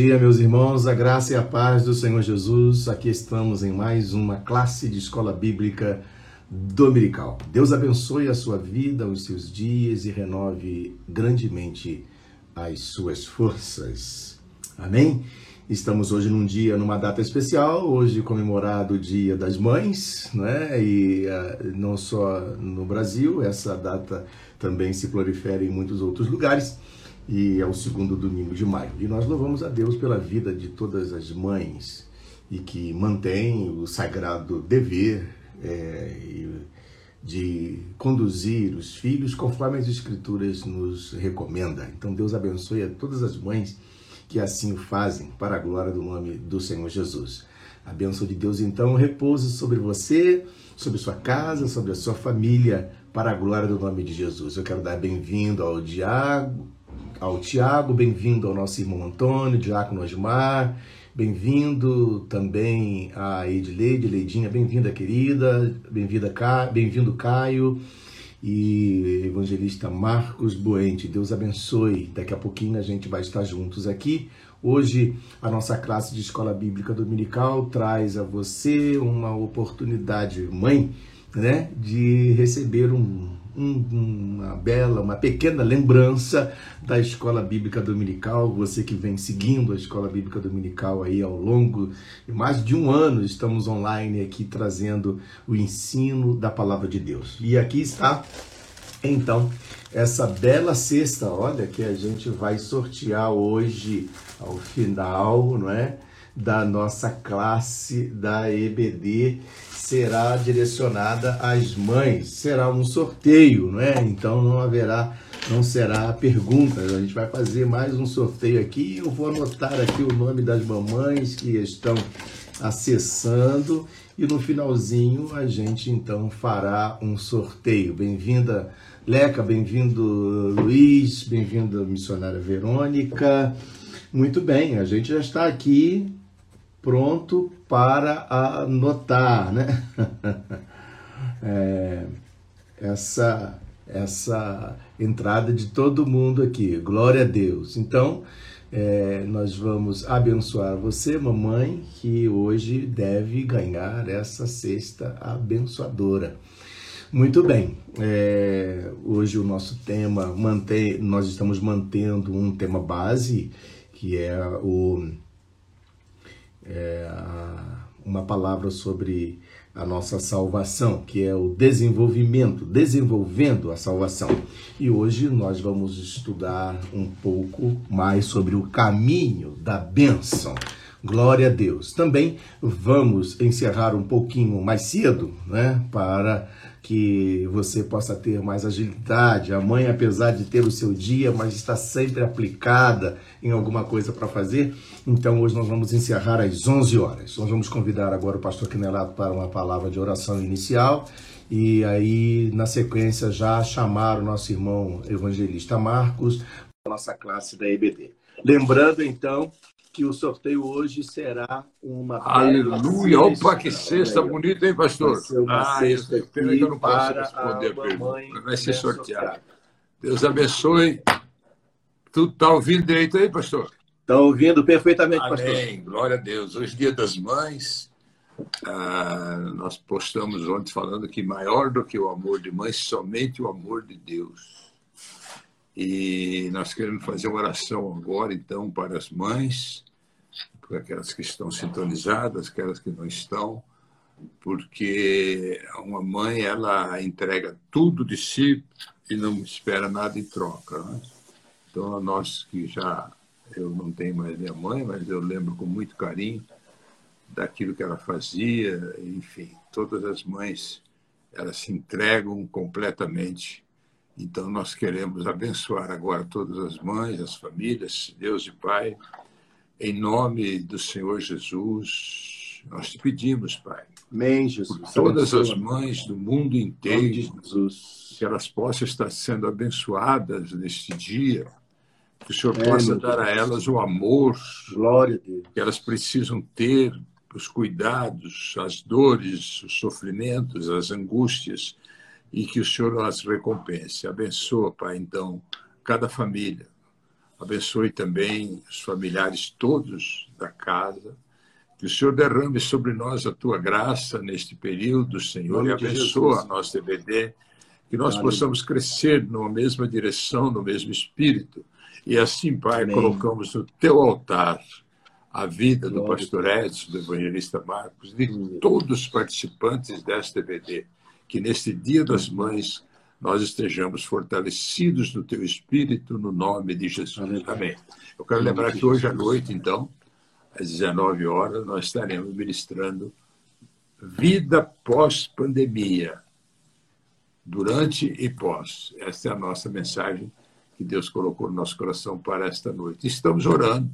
Dia, meus irmãos, a graça e a paz do Senhor Jesus. Aqui estamos em mais uma classe de escola bíblica dominical. Deus abençoe a sua vida, os seus dias e renove grandemente as suas forças. Amém? Estamos hoje num dia, numa data especial, hoje comemorado o Dia das Mães, né? E uh, não só no Brasil, essa data também se prolifera em muitos outros lugares e é o segundo domingo de maio. E nós louvamos a Deus pela vida de todas as mães e que mantém o sagrado dever é, de conduzir os filhos conforme as Escrituras nos recomenda. Então Deus abençoe a todas as mães que assim o fazem para a glória do nome do Senhor Jesus. A bênção de Deus então repouse sobre você, sobre sua casa, sobre a sua família, para a glória do nome de Jesus. Eu quero dar bem-vindo ao Diago, ao Tiago, bem-vindo ao nosso irmão Antônio, Diácono Osmar, bem-vindo também a Edileide, Leidinha, bem-vinda querida, bem-vinda bem-vindo Caio e evangelista Marcos Boente. Deus abençoe. Daqui a pouquinho a gente vai estar juntos aqui. Hoje a nossa classe de escola bíblica dominical traz a você uma oportunidade, mãe, né, de receber um, uma bela, uma pequena lembrança da Escola Bíblica Dominical. Você que vem seguindo a Escola Bíblica Dominical aí ao longo de mais de um ano, estamos online aqui trazendo o ensino da Palavra de Deus. E aqui está, então, essa bela cesta, olha, que a gente vai sortear hoje ao final, não é? Da nossa classe da EBD será direcionada às mães. Será um sorteio, não é? Então não haverá, não será perguntas. A gente vai fazer mais um sorteio aqui. Eu vou anotar aqui o nome das mamães que estão acessando e no finalzinho a gente então fará um sorteio. Bem-vinda Leca, bem-vindo Luiz, bem-vinda missionária Verônica. Muito bem, a gente já está aqui pronto para anotar, né? é, essa essa entrada de todo mundo aqui, glória a Deus. Então, é, nós vamos abençoar você, mamãe, que hoje deve ganhar essa cesta abençoadora. Muito bem, é, hoje o nosso tema mantém, nós estamos mantendo um tema base que é o é, uma palavra sobre a nossa salvação, que é o desenvolvimento, desenvolvendo a salvação. E hoje nós vamos estudar um pouco mais sobre o caminho da bênção. Glória a Deus. Também vamos encerrar um pouquinho mais cedo, né, para que você possa ter mais agilidade. A mãe, apesar de ter o seu dia, mas está sempre aplicada em alguma coisa para fazer. Então, hoje nós vamos encerrar às 11 horas. Nós vamos convidar agora o pastor Quinelato para uma palavra de oração inicial e aí, na sequência, já chamar o nosso irmão evangelista Marcos para a nossa classe da EBD. Lembrando, então, que o sorteio hoje será uma. Aleluia! Opa, que Aí, ó. bonita, hein, pastor? Ah, cesta eu pena que eu não posso responder a pergunta. Vai ser dessa sorteado. Deus abençoe. Tu tá ouvindo direito aí, pastor? Estão ouvindo perfeitamente, pastor? Amém. Glória a Deus. Hoje, dia das mães. ah, nós postamos ontem falando que maior do que o amor de mãe, somente o amor de Deus. E nós queremos fazer uma oração agora, então, para as mães, aquelas que estão sintonizadas, aquelas que não estão, porque uma mãe, ela entrega tudo de si e não espera nada em troca. Né? Então, nós que já, eu não tenho mais minha mãe, mas eu lembro com muito carinho daquilo que ela fazia, enfim, todas as mães, elas se entregam completamente. Então, nós queremos abençoar agora todas as mães, as famílias, Deus e Pai, em nome do Senhor Jesus, nós te pedimos, Pai, Amém, Jesus. por todas as mães do mundo inteiro, Jesus. que elas possam estar sendo abençoadas neste dia, que o Senhor É, possa dar a elas o amor que elas precisam ter, os cuidados, as dores, os sofrimentos, as angústias, e que o Senhor as recompense. Abençoa, Pai, então, cada família. Abençoe também os familiares todos da casa. Que o Senhor derrame sobre nós a tua graça neste período, Senhor, e abençoa Jesus. a nossa TBD. Que nós Aleluia. possamos crescer numa mesma direção, no mesmo espírito. E assim, Pai, Amém. colocamos no teu altar a vida do Glória pastor Edson, do evangelista Marcos, de todos os participantes desta TBD. Que neste Dia das Mães nós estejamos fortalecidos no teu espírito, no nome de Jesus. Amém. Eu quero lembrar que hoje à noite, então, às 19 horas, nós estaremos ministrando Vida pós-pandemia, durante e pós. Esta é a nossa mensagem que Deus colocou no nosso coração para esta noite. Estamos orando,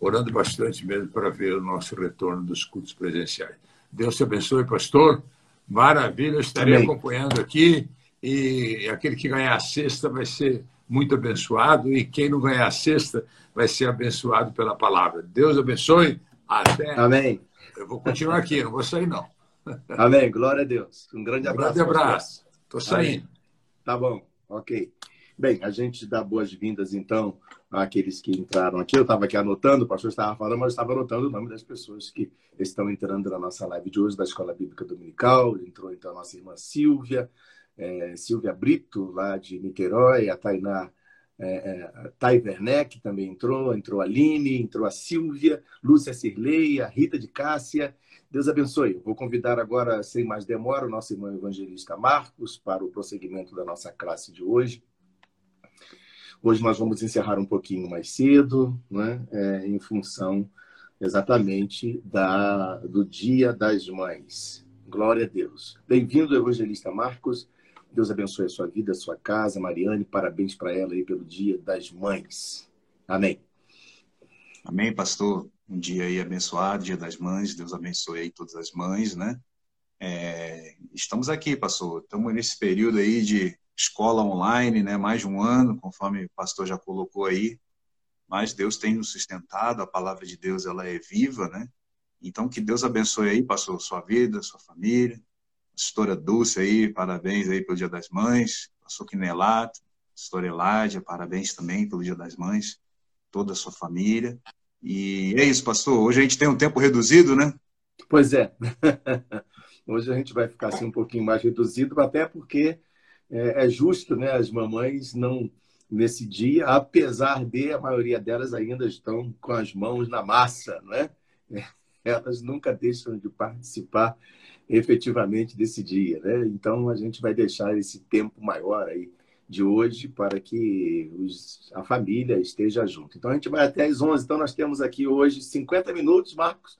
orando bastante mesmo para ver o nosso retorno dos cultos presenciais. Deus te abençoe, pastor. Maravilha, eu estarei Amém. acompanhando aqui e aquele que ganhar a sexta vai ser muito abençoado e quem não ganhar a sexta vai ser abençoado pela palavra. Deus abençoe. Até. Amém. Eu vou continuar aqui, não vou sair não. Amém. Glória a Deus. Um grande Um abraço. grande pastor. abraço. Estou saindo. Tá bom, ok. Bem, a gente dá boas-vindas, então, àqueles que entraram aqui. Eu estava aqui anotando, o pastor estava falando, mas eu estava anotando o nome das pessoas que estão entrando na nossa live de hoje, da Escola Bíblica Dominical. Entrou, então, a nossa irmã Silvia, eh, Silvia Brito, lá de Niterói, a Tainá é, é, Werneck também entrou, entrou a Aline, entrou a Silvia, Lúcia Cirlei, a Rita de Cássia. Deus abençoe. Vou convidar agora, sem mais demora, o nosso irmão evangelista Marcos para o prosseguimento da nossa classe de hoje. Hoje nós vamos encerrar um pouquinho mais cedo, né? É, em função exatamente da, do Dia das Mães. Glória a Deus. Bem-vindo, evangelista Marcos. Deus abençoe a sua vida, a sua casa. Mariane, parabéns para ela aí pelo Dia das Mães. Amém. Amém, pastor. Um dia aí abençoado, Dia das Mães. Deus abençoe aí todas as mães, né? É, estamos aqui, pastor. Estamos nesse período aí de escola online, né? Mais de um ano, conforme o pastor já colocou aí. Mas Deus tem nos sustentado. A palavra de Deus ela é viva, né? Então que Deus abençoe aí, pastor, sua vida, sua família. Pastora Dulce aí, parabéns aí pelo Dia das Mães. Pastor Quinelato, pastora Eládia, parabéns também pelo Dia das Mães. Toda a sua família. E é isso, pastor. Hoje a gente tem um tempo reduzido, né? Pois é. Hoje a gente vai ficar assim um pouquinho mais reduzido, até porque é, é justo, né? As mamães não nesse dia, apesar de a maioria delas ainda estão com as mãos na massa, né? Elas nunca deixam de participar efetivamente desse dia, né? Então a gente vai deixar esse tempo maior aí de hoje para que os, a família esteja junto. Então a gente vai até às 11. Então nós temos aqui hoje 50 minutos, Marcos,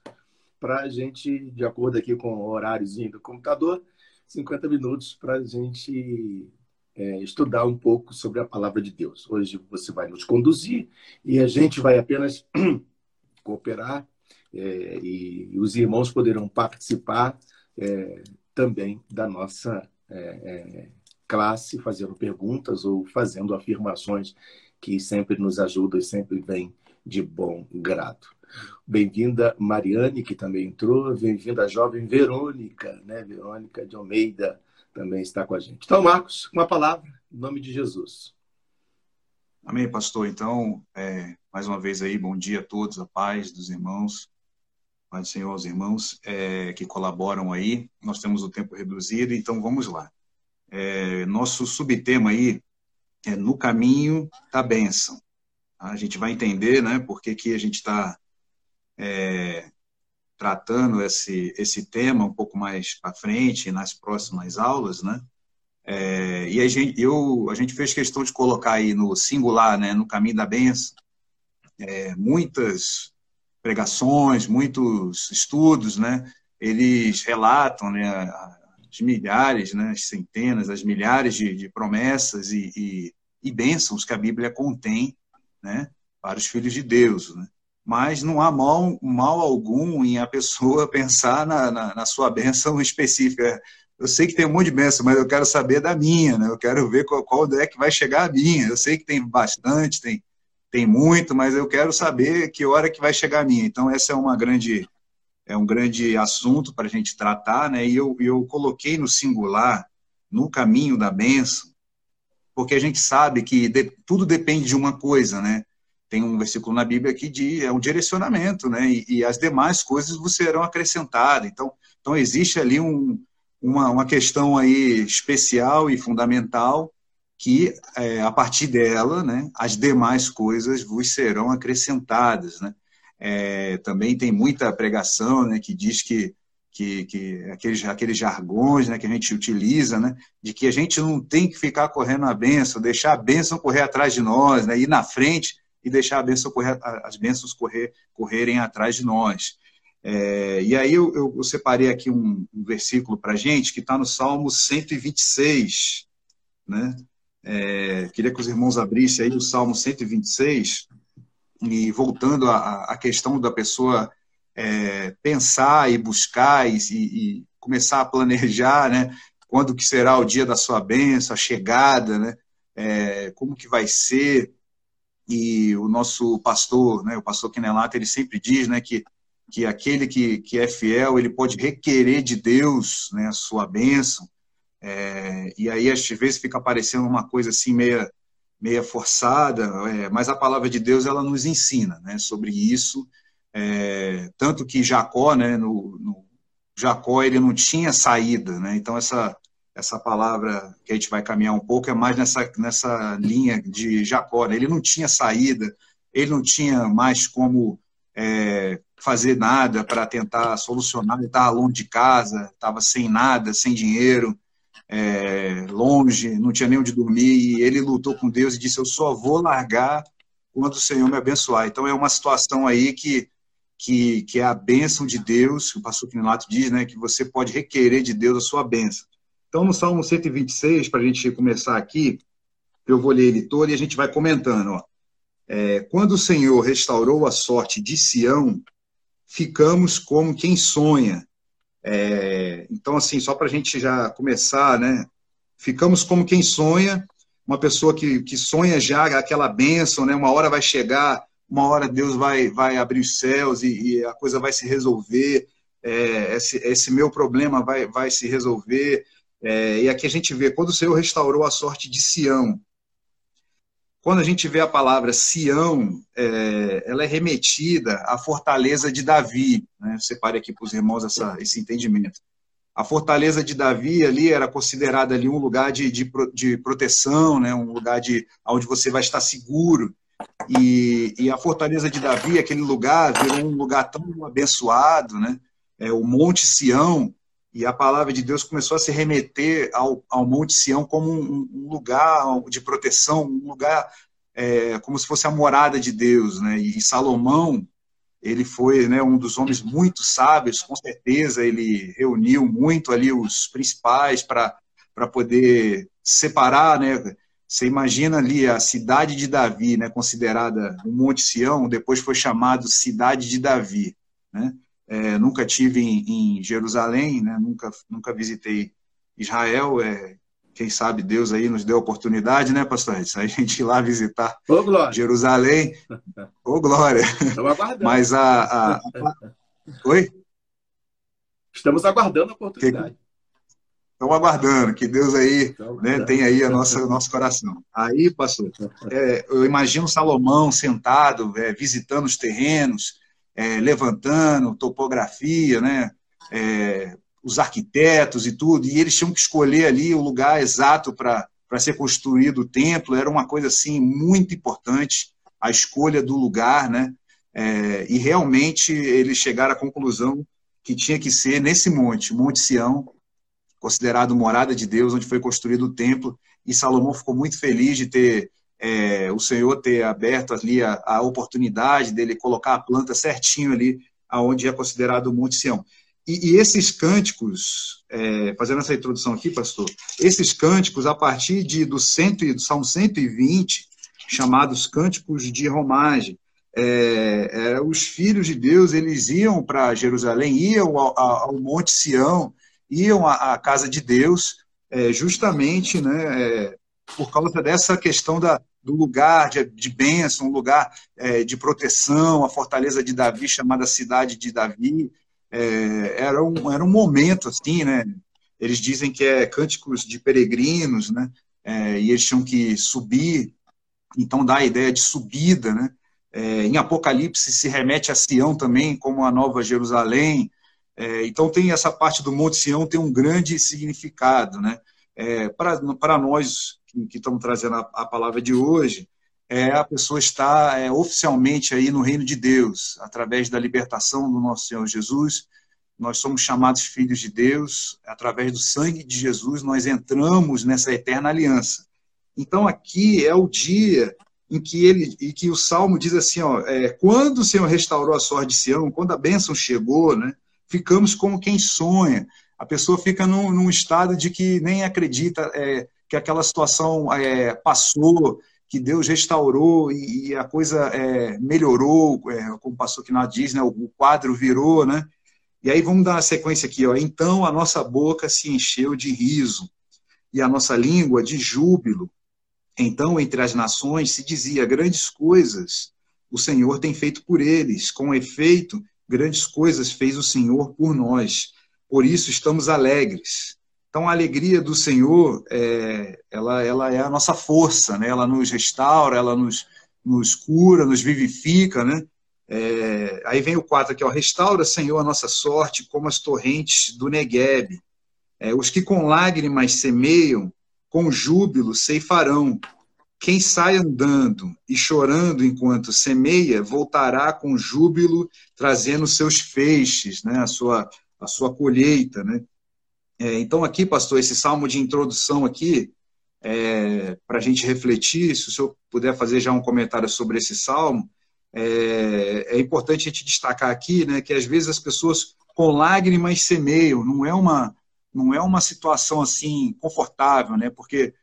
para a gente, de acordo aqui com o horáriozinho do computador, 50 minutos para a gente é, estudar um pouco sobre a palavra de Deus. Hoje você vai nos conduzir e a gente vai apenas cooperar é, e, os irmãos poderão participar é, também da nossa é, classe, fazendo perguntas ou fazendo afirmações que sempre nos ajudam e sempre vêm de bom grado. Bem-vinda Mariane, que também entrou. Bem-vinda a jovem Verônica, né? Verônica de Almeida também está com a gente. Então, Marcos, uma palavra, em nome de Jesus. Amém, pastor. Então, é, mais uma vez aí, bom dia a todos, a paz dos irmãos. Pai do Senhor, aos irmãos é, que colaboram aí. Nós temos o tempo reduzido, então vamos lá. É, nosso subtema aí é no caminho da bênção. A gente vai entender, né, por que, que a gente está é, tratando esse, esse tema um pouco mais para frente, nas próximas aulas, né? É, e a gente, eu, a gente fez questão de colocar aí no singular, né, no caminho da bênção, é, muitas pregações, muitos estudos, né, eles relatam né, as milhares, né, as centenas, as milhares de, de promessas e, e, e, bênçãos que a Bíblia contém né, para os filhos de Deus. Né? Mas não há mal, mal algum em a pessoa pensar na, na, na sua bênção específica. Eu sei que tem um monte de bênção, mas eu quero saber da minha, né? eu quero ver qual, qual é que vai chegar a minha. Eu sei que tem bastante, tem tem muito, mas eu quero saber que hora que vai chegar a minha. Então, essa é uma grande é um grande assunto para a gente tratar, né? E eu, eu coloquei no singular, no caminho da benção, porque a gente sabe que de, tudo depende de uma coisa, né? Tem um versículo na Bíblia que diz, é um direcionamento, né? E, e as demais coisas vos serão acrescentadas. Então, então existe ali um, uma, uma questão aí especial e fundamental que é, a partir dela, né, as demais coisas vos serão acrescentadas, né? É, também tem muita pregação, né, que diz que que, que aqueles, aqueles jargões né, que a gente utiliza, né, de que a gente não tem que ficar correndo a bênção, deixar a bênção correr atrás de nós, né, ir na frente e deixar a bênção correr, as bênçãos correr, correrem atrás de nós. É, e aí eu, eu, eu, separei aqui um, um versículo para gente que está no Salmo 126, né? É, queria que os irmãos abrissem aí o Salmo 126 e voltando à, questão da pessoa é, pensar e buscar e, e, começar a planejar, né? Quando que será o dia da sua bênção, a chegada, né? É, como que vai ser? E o nosso pastor, né? O pastor Kenelata, ele sempre diz, né? Que que aquele que, que é fiel, ele pode requerer de Deus, né? A sua bênção é, e aí, às vezes, fica parecendo uma coisa assim, meia, meia forçada, é, mas a palavra de Deus, ela nos ensina né, sobre isso. É, tanto que Jacó, né, no, no, Jacó, ele não tinha saída, né? Então, essa, essa palavra que a gente vai caminhar um pouco é mais nessa, nessa linha de Jacó. Né? Ele não tinha saída, ele não tinha mais como é, fazer nada para tentar solucionar. Ele estava longe de casa, estava sem nada, sem dinheiro é, longe, não tinha nem onde dormir, e ele lutou com Deus e disse: Eu só vou largar quando o Senhor me abençoar. Então é uma situação aí que, que, que é a bênção de Deus, o pastor Quinilato diz, né, que você pode requerer de Deus a sua bênção. Então no Salmo 126, para a gente começar aqui, eu vou ler ele todo e a gente vai comentando. Ó. É, quando o Senhor restaurou a sorte de Sião, ficamos como quem sonha é, então, assim, só para a gente já começar, né? Ficamos como quem sonha, uma pessoa que, que sonha já aquela bênção, né? Uma hora vai chegar, uma hora Deus vai, vai abrir os céus e, e a coisa vai se resolver, é, esse, esse meu problema vai, vai se resolver. É, e aqui a gente vê, quando o Senhor restaurou a sorte de Sião, quando a gente vê a palavra Sião, é, ela é remetida à fortaleza de Davi. Né? Separe aqui para os irmãos essa, esse entendimento. A fortaleza de Davi ali era considerada ali um lugar de, de, de proteção, né? um lugar de onde você vai estar seguro. E, e, a fortaleza de Davi, aquele lugar, virou um lugar tão abençoado, né? É, o Monte Sião, e a palavra de Deus começou a se remeter ao, ao Monte Sião como um, um lugar de proteção, um lugar é, como se fosse a morada de Deus, né? E Salomão, ele foi né, um dos homens muito sábios, com certeza ele reuniu muito ali os principais para poder separar, né? Você imagina ali a cidade de Davi, né, considerada o Monte Sião, depois foi chamado cidade de Davi, né? É, nunca tive em, em, Jerusalém, né? nunca, nunca visitei Israel. É, quem sabe Deus aí nos deu a oportunidade, né, pastor? A gente ir lá visitar Ô, Jerusalém. Ô, glória! Estamos aguardando. Mas a, a, a... Oi? Estamos aguardando a oportunidade. Estamos aguardando, que Deus aí né, tem aí a nossa, o nosso coração. Aí, pastor, é, eu imagino Salomão sentado, é, visitando os terrenos, é, levantando, topografia, né? É, os arquitetos e tudo, e eles tinham que escolher ali o lugar exato para ser construído o templo, era uma coisa assim muito importante, a escolha do lugar, né? É, e realmente eles chegaram à conclusão que tinha que ser nesse monte, Monte Sião, considerado morada de Deus, onde foi construído o templo, e Salomão ficou muito feliz de ter é, o Senhor ter aberto ali a, a, oportunidade dele colocar a planta certinho ali aonde é considerado o Monte Sião. E, e esses cânticos, é, fazendo essa introdução aqui, pastor, esses cânticos, a partir de, do, cento, do Salmo 120, chamados cânticos de romagem, é, é, os filhos de Deus, eles iam para Jerusalém, iam ao, ao, Monte Sião, iam à, à casa de Deus, é, justamente né, é, por causa dessa questão da, do lugar de, de bênção, um lugar é, de proteção, a fortaleza de Davi, chamada Cidade de Davi, é, era, um, era um momento assim, né? Eles dizem que é cânticos de peregrinos, né? É, e eles tinham que subir, então dá a ideia de subida, né? É, em Apocalipse se remete a Sião também, como a Nova Jerusalém. É, então tem essa parte do Monte Sião tem um grande significado, né? É, para nós que, estamos trazendo a, a palavra de hoje, é, a pessoa está é, oficialmente aí no reino de Deus, através da libertação do nosso Senhor Jesus. Nós somos chamados filhos de Deus, através do sangue de Jesus, nós entramos nessa eterna aliança. Então, aqui é o dia em que ele e que o salmo diz assim, ó, é, quando o Senhor restaurou a sorte de Sião, quando a bênção chegou, né, ficamos como quem sonha. A pessoa fica num, num estado de que nem acredita é, que aquela situação é, passou, que Deus restaurou e, e a coisa é, melhorou, é, como o pastor Quinado diz, né, o, o, quadro virou, né? E aí vamos dar uma sequência aqui, ó. Então a nossa boca se encheu de riso e a nossa língua de júbilo. Então, entre as nações se dizia grandes coisas o Senhor tem feito por eles. Com efeito, grandes coisas fez o Senhor por nós. Por isso estamos alegres. Então, a alegria do Senhor, é, ela, ela é a nossa força, né? ela nos restaura, ela nos, nos cura, nos vivifica. Né? É, aí vem o 4 aqui, ó, restaura, Senhor, a nossa sorte como as torrentes do Negueb. É, os que com lágrimas semeiam, com júbilo ceifarão. Quem sai andando e chorando enquanto semeia, voltará com júbilo, trazendo seus feixes, né? a, sua, a sua colheita. Né? É, então, aqui, pastor, esse salmo de introdução aqui, é, para a gente refletir, se o senhor puder fazer já um comentário sobre esse salmo, é, é, importante a gente destacar aqui né, que às vezes as pessoas com lágrimas semeiam, não é uma, não é uma situação assim confortável, né, porque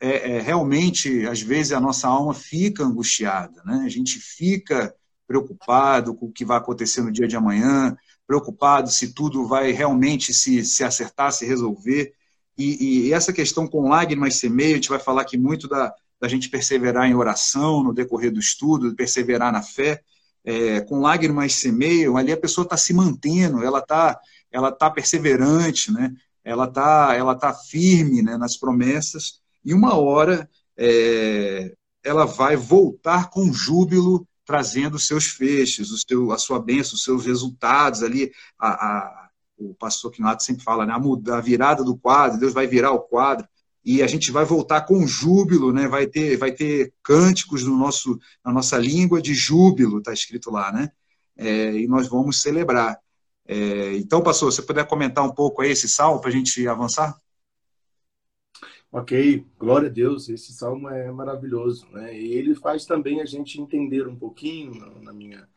é, é, realmente, às vezes, a nossa alma fica angustiada, né, a gente fica preocupado com o que vai acontecer no dia de amanhã, preocupado se tudo vai realmente se, se acertar, se resolver. E, e essa questão com lágrimas semeia, a gente vai falar aqui muito da, da gente perseverar em oração no decorrer do estudo, perseverar na fé. É, com lágrimas semeiam, ali a pessoa está se mantendo, ela está ela tá perseverante, né? ela está ela tá firme né, nas promessas, e uma hora é, ela vai voltar com júbilo trazendo os seus feixes, o seu, a sua bênção, os seus resultados ali. A, a, o pastor Quinato sempre fala, né, a, virada do quadro, Deus vai virar o quadro e a gente vai voltar com júbilo, né? Vai ter, vai ter cânticos no nosso, na nossa língua de júbilo, está escrito lá, né? É, e nós vamos celebrar. É, então, pastor, você puder comentar um pouco aí esse salmo para a gente avançar? Ok, glória a Deus, esse salmo é maravilhoso, né? E ele faz também a gente entender um pouquinho, na minha,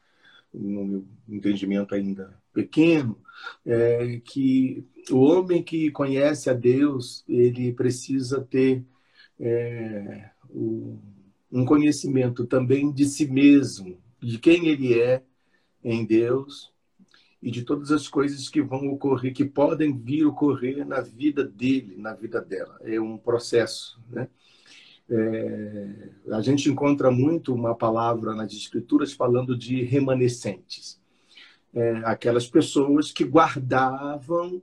no meu entendimento ainda pequeno, é, que o homem que conhece a Deus, ele precisa ter é, um conhecimento também de si mesmo, de quem ele é em Deus, e de todas as coisas que vão ocorrer, que podem vir ocorrer na vida dele, na vida dela. É um processo, né? É, a gente encontra muito uma palavra nas escrituras falando de remanescentes, é, aquelas pessoas que guardavam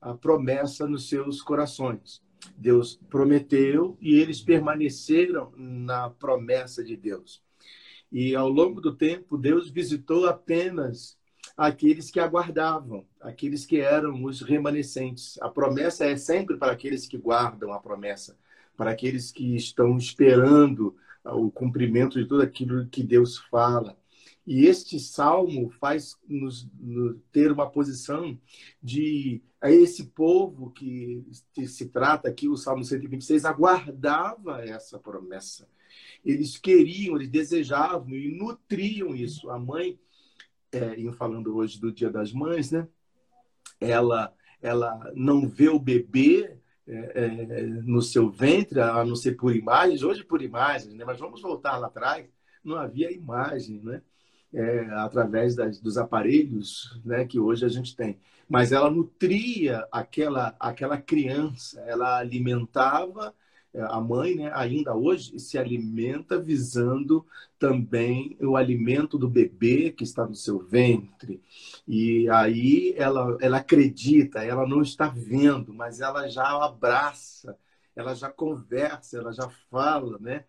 a promessa nos seus corações. Deus prometeu e eles permaneceram na promessa de Deus. E ao longo do tempo, Deus visitou apenas aqueles que aguardavam, aqueles que eram os remanescentes. A promessa é sempre para aqueles que guardam a promessa, para aqueles que estão esperando o cumprimento de tudo aquilo que Deus fala. E este salmo faz nos, nos, ter uma posição de a esse povo que se trata aqui, o Salmo 126, aguardava essa promessa. Eles queriam, eles desejavam e nutriam isso. A mãe, é, falando hoje do Dia das Mães, né? ela, ela não vê o bebê é, é, no seu ventre, a não ser por imagens, hoje por imagens, né? mas vamos voltar lá atrás, não havia imagem, né? é, através das, dos aparelhos né, que hoje a gente tem. Mas ela nutria aquela, aquela criança, ela alimentava a mãe, né, ainda hoje, se alimenta visando também o alimento do bebê que está no seu ventre. E aí ela, ela acredita, ela não está vendo, mas ela já abraça, ela já conversa, ela já fala, né?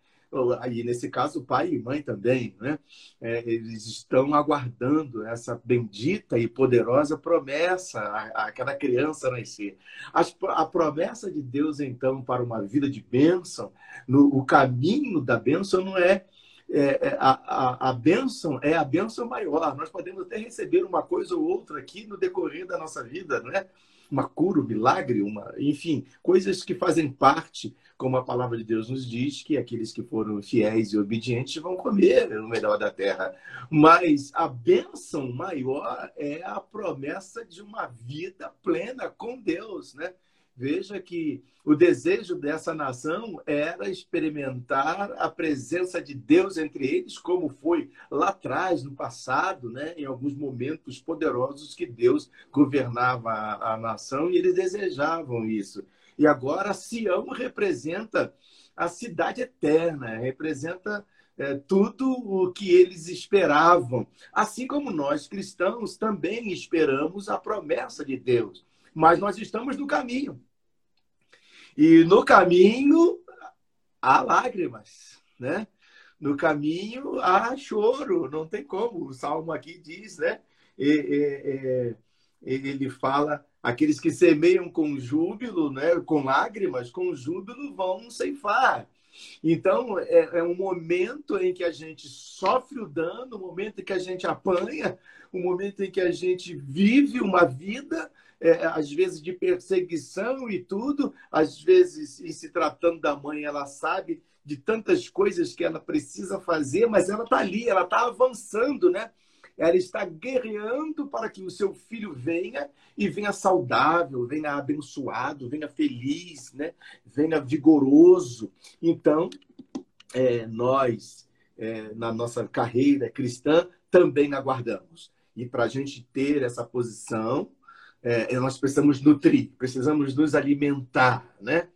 Aí nesse caso pai e mãe também, né? É, eles estão aguardando essa bendita e poderosa promessa, aquela criança nascer. a promessa de Deus então para uma vida de bênção, no, o caminho da bênção não é é, é, a, a, a bênção é a bênção maior. Nós podemos até receber uma coisa ou outra aqui no decorrer da nossa vida, não é? Uma cura, um milagre, uma, enfim, coisas que fazem parte como a palavra de Deus nos diz, que aqueles que foram fiéis e obedientes vão comer o melhor da terra. Mas a bênção maior é a promessa de uma vida plena com Deus, né? Veja que o desejo dessa nação era experimentar a presença de Deus entre eles, como foi lá atrás, no passado, né? em alguns momentos poderosos que Deus governava a, a nação e eles desejavam isso. E agora Sião representa a cidade eterna, representa é, tudo o que eles esperavam. Assim como nós cristãos também esperamos a promessa de Deus, mas nós estamos no caminho. E no caminho há lágrimas, né? No caminho há choro, não tem como. O salmo aqui diz, né? E, e, e, ele fala Aqueles que semeiam com júbilo, né, com lágrimas, com júbilo vão ceifar. Então, é, é, um momento em que a gente sofre o dano, um momento em que a gente apanha, um momento em que a gente vive uma vida, é, às vezes de perseguição e tudo, às vezes, em se tratando da mãe, ela sabe de tantas coisas que ela precisa fazer, mas ela está ali, ela está avançando, né? Ela está guerreando para que o seu filho venha e venha saudável, venha abençoado, venha feliz, né? venha vigoroso. Então, é, nós, é, na nossa carreira cristã, também aguardamos. E para a gente ter essa posição, é, nós precisamos nutrir, precisamos nos alimentar, né?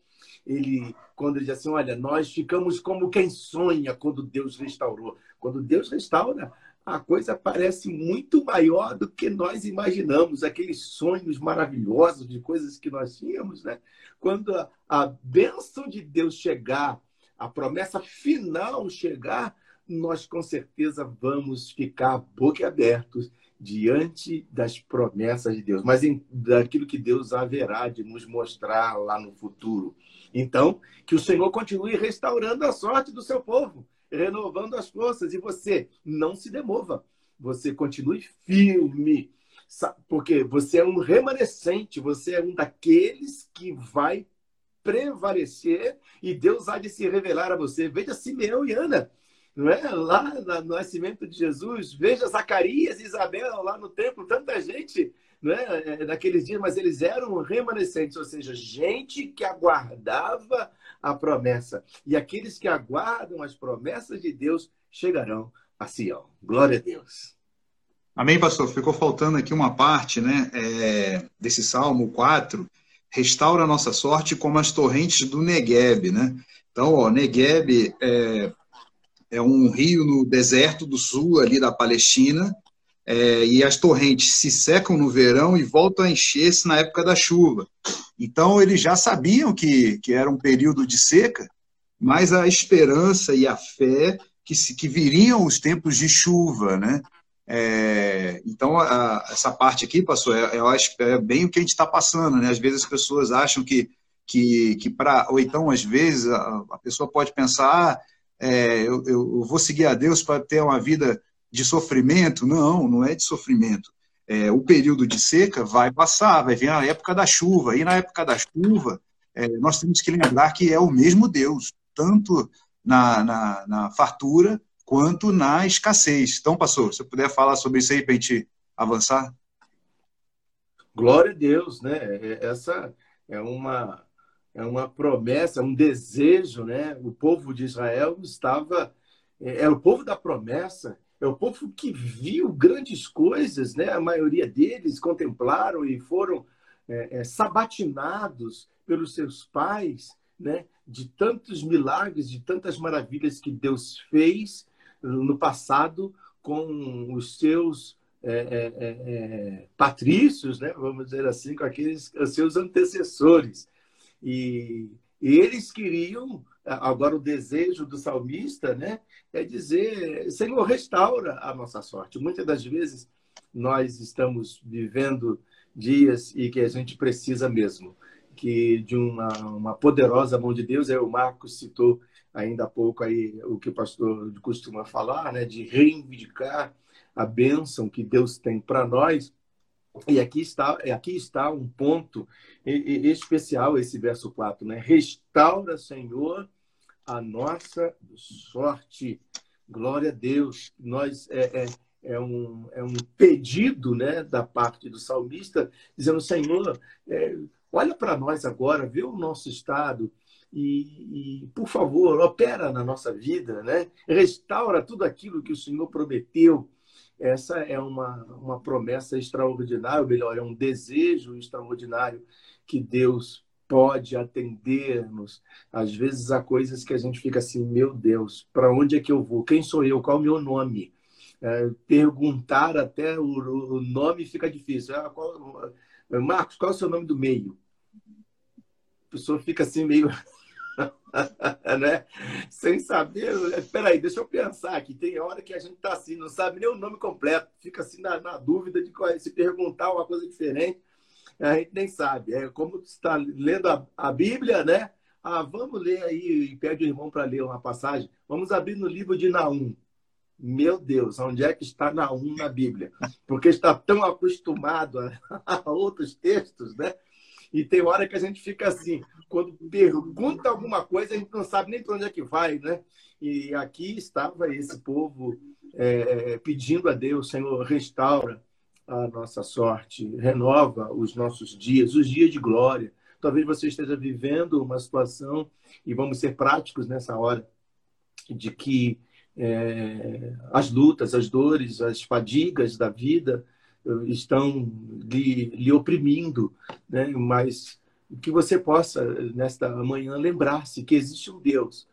Ele, quando ele diz assim, olha, nós ficamos como quem sonha quando Deus restaurou. Quando Deus restaura, a coisa parece muito maior do que nós imaginamos, aqueles sonhos maravilhosos de coisas que nós tínhamos, né? Quando a, a bênção de Deus chegar, a promessa final chegar, nós com certeza vamos ficar boquiabertos diante das promessas de Deus, mas em, daquilo que Deus haverá de nos mostrar lá no futuro. Então, que o Senhor continue restaurando a sorte do seu povo renovando as forças. E você não se demova. Você continue firme. Porque você é um remanescente, você é um daqueles que vai prevalecer e Deus há de se revelar a você. Veja Simeão e Ana, não é? Lá no nascimento de Jesus, veja Zacarias e Isabel lá no templo, tanta gente não é? é naqueles dias, mas eles eram remanescentes, ou seja, gente que aguardava a promessa. E aqueles que aguardam as promessas de Deus chegarão a Sião. Glória a Deus. Amém, pastor. Ficou faltando aqui uma parte né, é, desse Salmo 4. Restaura a nossa sorte como as torrentes do Negueb. Né? Então, ó, Negueb é, é um rio no deserto do sul, ali da Palestina, é, e as torrentes se secam no verão e voltam a encher-se na época da chuva. Então, eles já sabiam que, que era um período de seca, mas a esperança e a fé que, se, que viriam os tempos de chuva, né? É, então, a, essa parte aqui, pastor, é, é bem o que a gente está passando, né? Às vezes as pessoas acham que, que, que para. Ou então, às vezes, a, a pessoa pode pensar, ah, é, eu, eu, vou seguir a Deus para ter uma vida de sofrimento. Não, não é de sofrimento. É, o período de seca vai passar, vai vir a época da chuva. E na época da chuva, é, nós temos que lembrar que é o mesmo Deus, tanto na, na, na fartura quanto na escassez. Então, pastor, se puder falar sobre isso aí para a gente avançar. Glória a Deus, né? É, essa é uma é uma promessa, um desejo, né? O povo de Israel estava é, é o povo da promessa, é o povo que viu grandes coisas, né? A maioria deles contemplaram e foram é, é, sabatinados pelos seus pais, né? De tantos milagres, de tantas maravilhas que Deus fez no passado com os seus é, é, é, é, patrícios, né? vamos dizer assim, com aqueles os seus antecessores. E, eles queriam, agora o desejo do salmista né, é dizer: Senhor, restaura a nossa sorte. Muitas das vezes nós estamos vivendo dias e que a gente precisa mesmo que de uma, uma poderosa mão de Deus, aí o Marcos citou ainda há pouco aí o que o pastor costuma falar, né, de reivindicar a bênção que Deus tem para nós. E aqui está, aqui está um ponto especial, esse verso 4, né? Restaura, Senhor, a nossa sorte. Glória a Deus. Nós é, é, é, um, é um pedido né, da parte do salmista, dizendo, Senhor, é, olha para nós agora, vê o nosso estado, e, e, por favor, opera na nossa vida, né? restaura tudo aquilo que o Senhor prometeu. Essa é uma, uma promessa extraordinária, ou melhor, é um desejo extraordinário que Deus pode atender-nos. Às vezes há coisas que a gente fica assim, meu Deus, para onde é que eu vou? Quem sou eu? Qual é o meu nome? É, perguntar até o, o, nome fica difícil. Ah, qual, Marcos, qual é o seu nome do meio? A pessoa fica assim meio né? Sem saber. Peraí, deixa eu pensar aqui. Tem hora que a gente tá assim, não sabe nem o nome completo, fica assim na, na dúvida de é, se perguntar uma coisa diferente, a gente nem sabe. É como está lendo a, a Bíblia, né? Ah, vamos ler aí e pede o irmão para ler uma passagem. Vamos abrir no livro de Naum. Meu Deus, onde é que está Naum na Bíblia? Porque está tão acostumado a, a outros textos, né? E tem hora que a gente fica assim, quando pergunta alguma coisa, a gente não sabe nem para onde é que vai, né? E aqui estava esse povo é, pedindo a Deus, Senhor, restaura a nossa sorte, renova os nossos dias, os dias de glória. Talvez você esteja vivendo uma situação, e vamos ser práticos nessa hora, de que é, as lutas, as dores, as fadigas da vida estão lhe, lhe oprimindo, né? mas que você possa, nesta manhã, lembrar-se que existe um Deus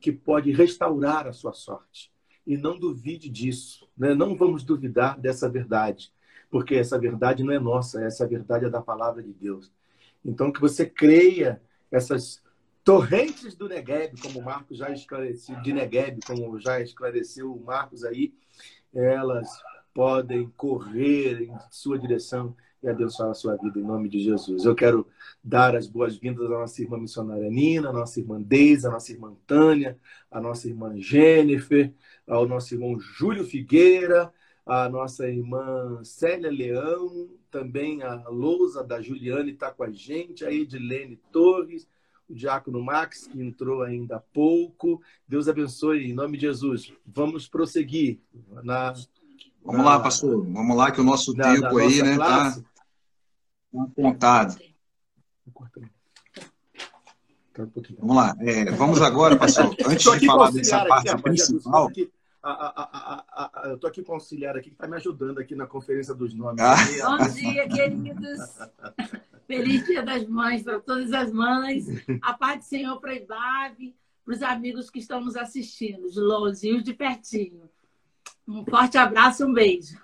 que pode restaurar a sua sorte. E não duvide disso, né? não vamos duvidar dessa verdade, porque essa verdade não é nossa, essa verdade é da palavra de Deus. Então, que você creia essas torrentes do Negueb, como o Marcos já esclareceu, de Negueb, como já esclareceu o Marcos aí, elas podem correr em sua direção e abençoar a sua vida em nome de Jesus. Eu quero dar as boas-vindas à nossa irmã missionária Nina, à nossa irmã Deise, à nossa irmã Tânia, à nossa irmã Jennifer, ao nosso irmão Júlio Figueira, à nossa irmã Célia Leão, também a Lousa da Juliane está com a gente, a Edilene Torres, o Diácono Max, que entrou ainda há pouco. Deus abençoe, em nome de Jesus. Vamos prosseguir na Vamos lá, pastor. Vamos lá, que o nosso da, tempo da aí, né, tá, tá contado. Vamos lá. É, vamos agora, pastor. Antes de falar dessa parte aqui, principal. Aqui, a, a, a, eu estou aqui com o auxiliar aqui que está me ajudando aqui na conferência dos nomes. Ah. Bom dia, queridos. Feliz Dia das Mães para todas as mães. A paz do Senhor para a Ibabe, para os amigos que estão nos assistindo, de longe e os de pertinho. Um forte abraço e um beijo.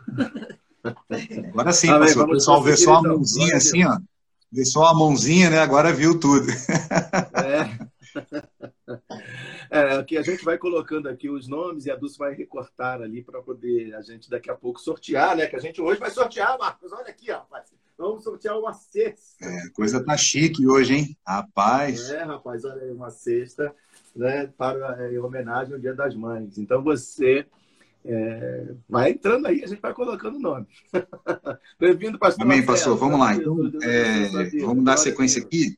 Agora sim, ah. O pessoal vê só a então. mãozinha assim, ó. Vê só a mãozinha, né? Agora viu tudo. É. É, que a gente vai colocando aqui os nomes e a Dulce vai recortar ali para poder a gente daqui a pouco sortear, né? Que a gente hoje vai sortear, Marcos. Olha aqui, rapaz. Vamos sortear uma cesta. É, coisa tá chique hoje, hein? Rapaz. É, rapaz, olha aí, uma cesta, né? Para, é, em homenagem ao Dia das Mães. Então você é, vai entrando aí, a gente vai colocando o nome. Bem-vindo, pastor. Amém, pastor. Vamos lá. Então, é, vamos dar sequência aqui.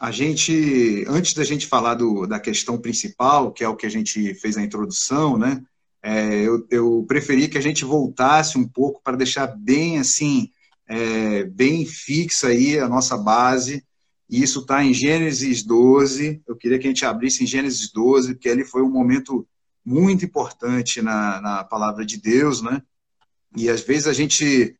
A gente, antes da gente falar do, da questão principal, que é o que a gente fez a introdução, né? É, eu, eu preferi que a gente voltasse um pouco para deixar bem assim, é, bem fixa aí a nossa base. E isso está em Gênesis 12. Eu queria que a gente abrisse em Gênesis 12, porque ali foi um momento muito importante na, na palavra de Deus, né? E às vezes a gente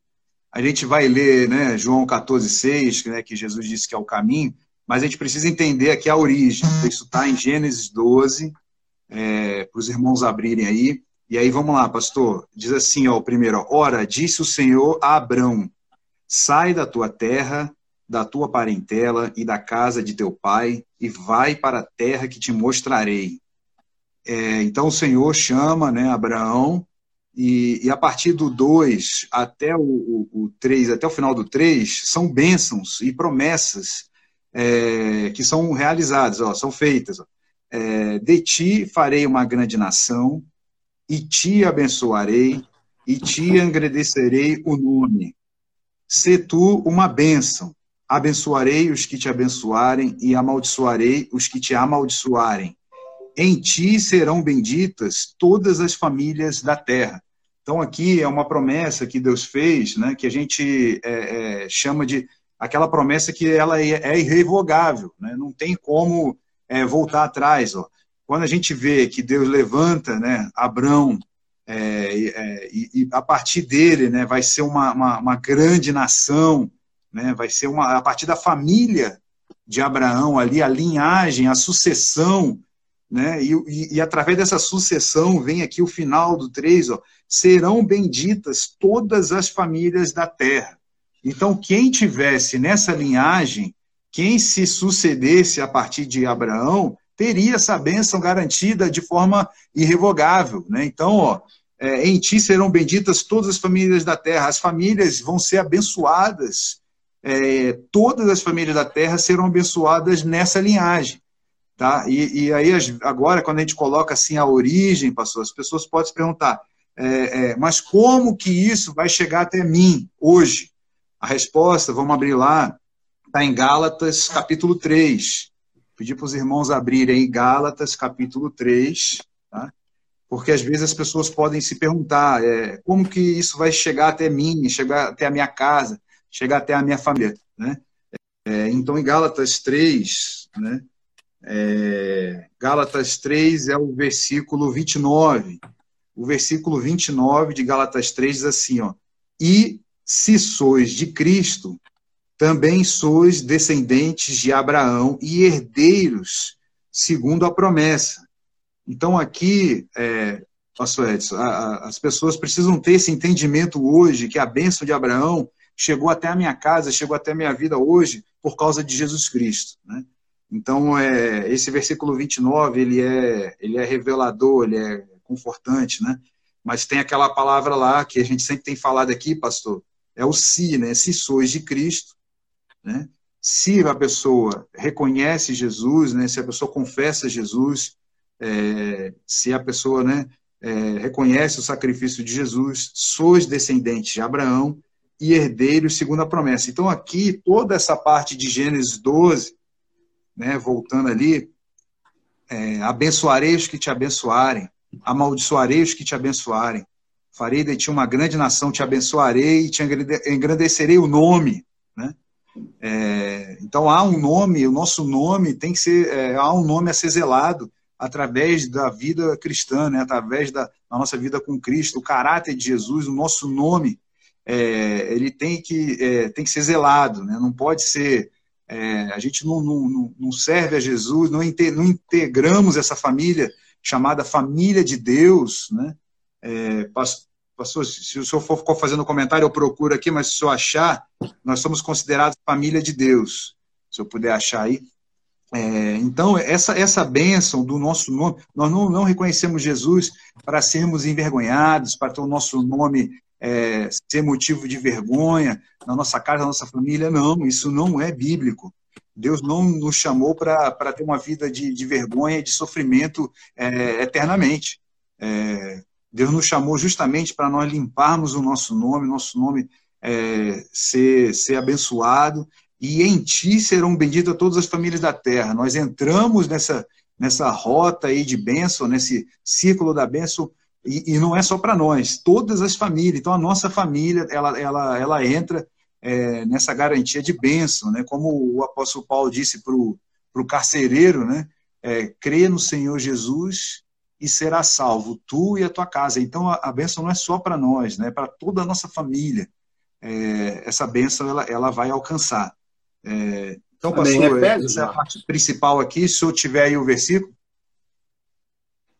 a gente vai ler, né, João 14:6, né, que Jesus disse que é o caminho, mas a gente precisa entender aqui a origem. Isso está em Gênesis 12, é, para os irmãos abrirem aí. E aí vamos lá, pastor. Diz assim, ó, o primeiro, ora, disse o Senhor a Abrão, sai da tua terra, da tua parentela e da casa de teu pai, e vai para a terra que te mostrarei. É, então o Senhor chama né, Abraão, e, e, a partir do 2 até o, o, o 3, até o final do 3, são bênçãos e promessas é, que são realizadas, ó, são feitas. Ó. É, de ti farei uma grande nação, e te abençoarei, e te agradecerei o nome. Se tu uma bênção, abençoarei os que te abençoarem, e amaldiçoarei os que te amaldiçoarem. Em ti serão benditas todas as famílias da terra. Então, aqui é uma promessa que Deus fez, né, que a gente é, é, chama de aquela promessa que ela é, é irrevogável, né? não tem como é, voltar atrás. Ó. Quando a gente vê que Deus levanta né, Abrão, é, e, e, a partir dele né, vai ser uma, uma, uma, grande nação, né, vai ser uma, a partir da família de Abraão ali, a linhagem, a sucessão, né, e, e, e através dessa sucessão vem aqui o final do 3, ó, serão benditas todas as famílias da terra. Então, quem tivesse nessa linhagem, quem se sucedesse a partir de Abraão, teria essa bênção garantida de forma irrevogável. Né? Então, ó, é, em ti serão benditas todas as famílias da terra, as famílias vão ser abençoadas, é, todas as famílias da terra serão abençoadas nessa linhagem. Tá? E, e aí, agora, quando a gente coloca assim a origem, pastor, as pessoas podem se perguntar, é, é, mas como que isso vai chegar até mim hoje? A resposta, vamos abrir lá, está em Gálatas, capítulo 3. Pedir para os irmãos abrirem Gálatas, capítulo 3, tá? porque às vezes as pessoas podem se perguntar é, como que isso vai chegar até mim, chegar até a minha casa, chegar até a minha família. Né? É, então, em Gálatas 3, né? É, Gálatas 3 é o versículo 29. O versículo 29 de Gálatas 3 diz assim, ó, e se sois de Cristo, também sois descendentes de Abraão e herdeiros segundo a promessa. Então, aqui, é, pastor Edson, a, a, as pessoas precisam ter esse entendimento hoje que a bênção de Abraão chegou até a minha casa, chegou até a minha vida hoje por causa de Jesus Cristo. Né? Então, é, esse versículo 29, ele é, ele é revelador, ele é confortante, né? Mas tem aquela palavra lá que a gente sempre tem falado aqui, pastor, é o se, né? Se sois de Cristo, né? Se a pessoa reconhece Jesus, né? Se a pessoa confessa Jesus, é, se a pessoa, né? É, reconhece o sacrifício de Jesus, sois descendentes de Abraão e herdeiros segundo a promessa. Então aqui toda essa parte de Gênesis 12, né? Voltando ali, é, abençoarei os que te abençoarem, amaldiçoarei os que te abençoarem farei de ti uma grande nação, te abençoarei e te engrandecerei o nome. Né? É, então há um nome, o nosso nome tem que ser, é, há um nome a ser zelado através da vida cristã, né? através da, da nossa vida com Cristo, o caráter de Jesus, o nosso nome, é, ele tem que, é, tem que ser zelado, né? não pode ser, é, a gente não, não, não serve a Jesus, não, integramos essa família chamada família de Deus, né? É, pastor, se o senhor for fazendo comentário, eu procuro aqui, mas se eu achar, nós somos considerados família de Deus. Se eu puder achar aí. É, então, essa, essa bênção do nosso nome, nós não, não reconhecemos Jesus para sermos envergonhados, para ter o nosso nome é, ser motivo de vergonha na nossa casa, na nossa família. Não, isso não é bíblico. Deus não nos chamou para ter uma vida de, de vergonha e de sofrimento é, eternamente. É, Deus nos chamou justamente para nós limparmos o nosso nome, nosso nome é, ser, ser abençoado, e em ti serão benditas todas as famílias da terra. Nós entramos nessa, nessa rota aí de bênção, nesse círculo da bênção, e, e não é só para nós, todas as famílias. Então, a nossa família, ela, ela, ela entra é, nessa garantia de bênção, né? Como o apóstolo Paulo disse para o carcereiro, né? É, crê no Senhor Jesus e será salvo, tu e a tua casa. Então, a, a bênção não é só para nós, né? Para toda a nossa família. É, essa bênção, ela, ela vai alcançar. É, então, pastor, essa é a parte principal aqui. Se eu tiver aí o versículo.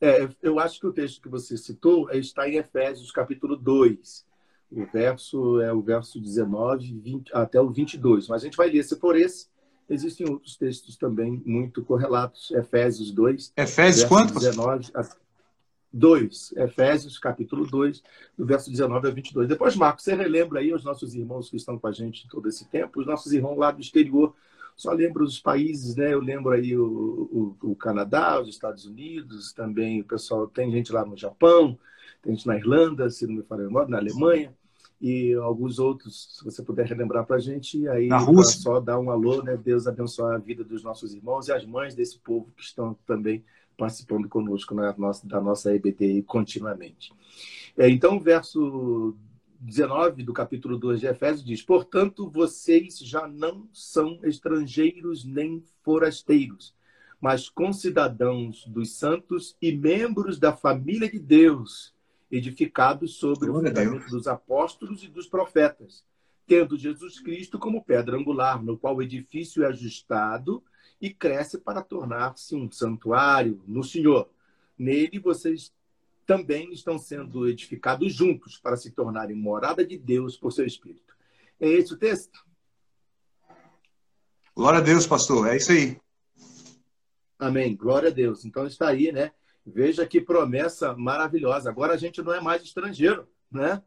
É, eu acho que o texto que você citou está em Efésios, capítulo 2. O verso é o verso 19 20, até o 22. Mas a gente vai ler se for esse. Existem outros textos também muito correlatos. Efésios 2. Efésios quanto? 19 a 2. Efésios, capítulo 2, do verso 19 a 22. Depois, Marcos, você relembra aí os nossos irmãos que estão com a gente todo esse tempo, os nossos irmãos lá do exterior só lembro os países, né? Eu lembro aí o, o, o, Canadá, os Estados Unidos, também o pessoal, tem gente lá no Japão, tem gente na Irlanda, se não me falha memória, na Alemanha, e alguns outros, se você puder relembrar para a gente, aí só dar um alô, né? Deus abençoe a vida dos nossos irmãos e as mães desse povo que estão também participando conosco na nossa, da nossa EBTI continuamente. É, então, verso 19 do capítulo 2 de Efésios diz: Portanto, vocês já não são estrangeiros nem forasteiros, mas concidadãos dos santos e membros da família de Deus, edificados sobre Glória o fundamento dos apóstolos e dos profetas, tendo Jesus Cristo como pedra angular, no qual o edifício é ajustado e cresce para tornar-se um santuário no Senhor. Nele vocês também estão sendo edificados juntos para se tornarem morada de Deus por seu Espírito. É esse o texto? Glória a Deus, pastor. É isso aí. Amém. Glória a Deus. Então está aí, né? Veja que promessa maravilhosa. Agora a gente não é mais estrangeiro, né?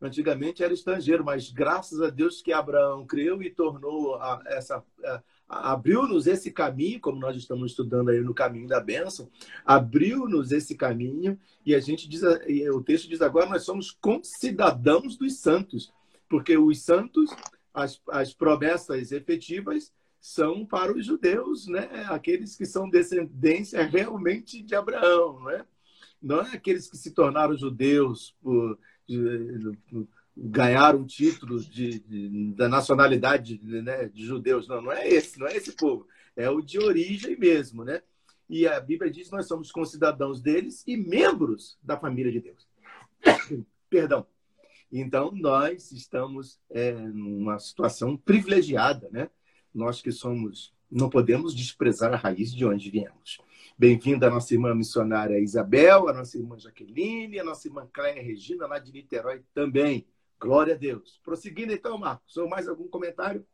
Antigamente era estrangeiro, mas graças a Deus que Abraão creu e tornou a, essa, abriu-nos esse caminho, como nós estamos estudando aí no caminho da bênção, abriu-nos esse caminho e a gente diz, o texto diz agora nós somos concidadãos dos santos, porque os santos, as, as promessas efetivas são para os judeus, né? Aqueles que são descendência realmente de Abraão, né? Não é aqueles que se tornaram judeus por, ganhar um título de, de da nacionalidade de, né, de judeus. Não, não é esse, não é esse povo. É o de origem mesmo, né? E a Bíblia diz que nós somos concidadãos deles e membros da família de Deus. Perdão. Então, nós estamos é, numa situação privilegiada, né? Nós que somos, não podemos desprezar a raiz de onde viemos. Bem-vinda a nossa irmã missionária Isabel, a nossa irmã Jaqueline, a nossa irmã Cléia Regina, lá de Niterói também. Glória a Deus. Prosseguindo então, Marcos, ou mais algum comentário?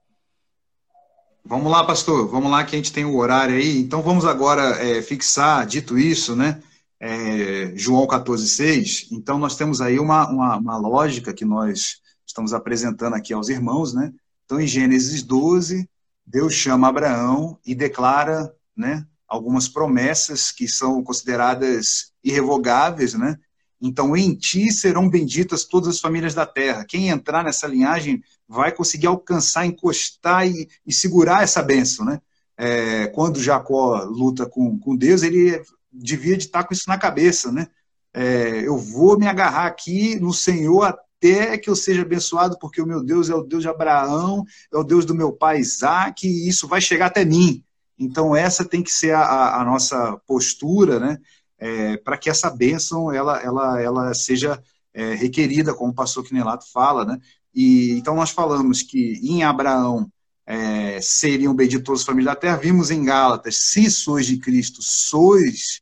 Vamos lá, pastor. Vamos lá que a gente tem o horário aí. Então vamos agora é, fixar, dito isso, né? É, João 14,6. Então nós temos aí uma, uma, uma, lógica que nós estamos apresentando aqui aos irmãos, né? Então em Gênesis 12, Deus chama Abraão e declara, né? Algumas promessas que são consideradas irrevogáveis, né? Então, em ti serão benditas todas as famílias da terra. Quem entrar nessa linhagem vai conseguir alcançar, encostar e, e segurar essa bênção, né? É, quando Jacó luta com, com Deus, ele devia de estar com isso na cabeça, né? É, eu vou me agarrar aqui no Senhor até que eu seja abençoado, porque o meu Deus é o Deus de Abraão, é o Deus do meu pai Isaac, e isso vai chegar até mim. Então, essa tem que ser a, a nossa postura, né? É, para que essa bênção ela, ela, ela seja é, requerida, como o pastor Quinelato fala, né? E, então nós falamos que em Abraão é, seriam benditos as famílias da terra, vimos em Gálatas, se sois de Cristo, sois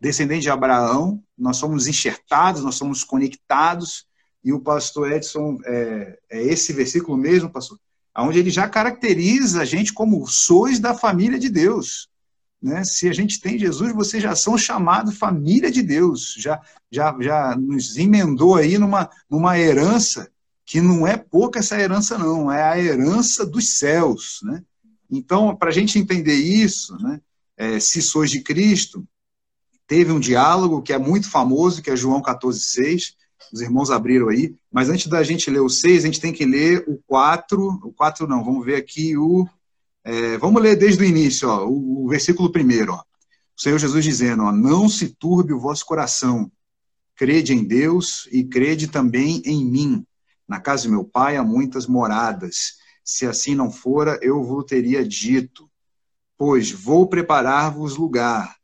descendentes de Abraão, nós somos enxertados, nós somos conectados, e o pastor Edson, é, é esse versículo mesmo, pastor, onde ele já caracteriza a gente como sois da família de Deus. Né? Se a gente tem Jesus, vocês já são chamados família de Deus, já, já, já nos emendou aí numa, numa herança que não é pouca essa herança, não, é a herança dos céus. Né? Então, para a gente entender isso, né, é, se sois de Cristo, teve um diálogo que é muito famoso, que é João 14,6, os irmãos abriram aí, mas antes da gente ler o 6, a gente tem que ler o 4, o 4 não, vamos ver aqui o é, vamos ler desde o início, ó, o, o, versículo primeiro. Ó. O Senhor Jesus dizendo: ó, Não se turbe o vosso coração, crede em Deus e crede também em mim. Na casa de meu pai há muitas moradas. Se assim não fora, eu vos teria dito. Pois vou preparar-vos lugar.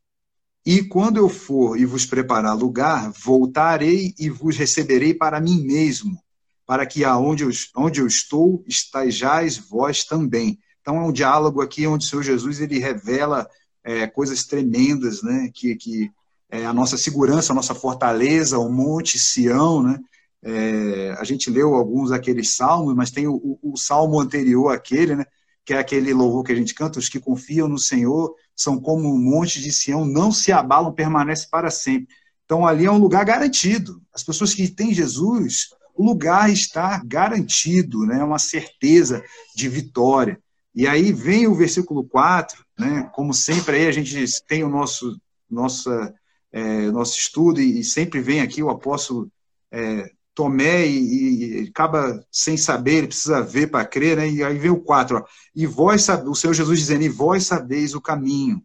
E quando eu for e vos preparar lugar, voltarei e vos receberei para mim mesmo, para que aonde eu, onde eu estou, estejais vós também. Então é um diálogo aqui onde o Senhor Jesus ele revela é, coisas tremendas, né? Que, que é a nossa segurança, a nossa fortaleza, o Monte Sião, né? É, a gente leu alguns daqueles salmos, mas tem o, o, salmo anterior àquele, né? Que é aquele louvor que a gente canta: os que confiam no Senhor são como um monte de Sião, não se abalam, permanece para sempre. Então ali é um lugar garantido. As pessoas que têm Jesus, o lugar está garantido, né? É uma certeza de vitória. E aí vem o versículo 4, né? como sempre aí a gente tem o nosso, nossa, é, nosso estudo e, sempre vem aqui o apóstolo é, Tomé e, e, acaba sem saber, ele precisa ver para crer, né? e aí vem o 4, ó, e vós, o Senhor Jesus dizendo, e vós sabeis o caminho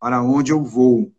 para onde eu vou.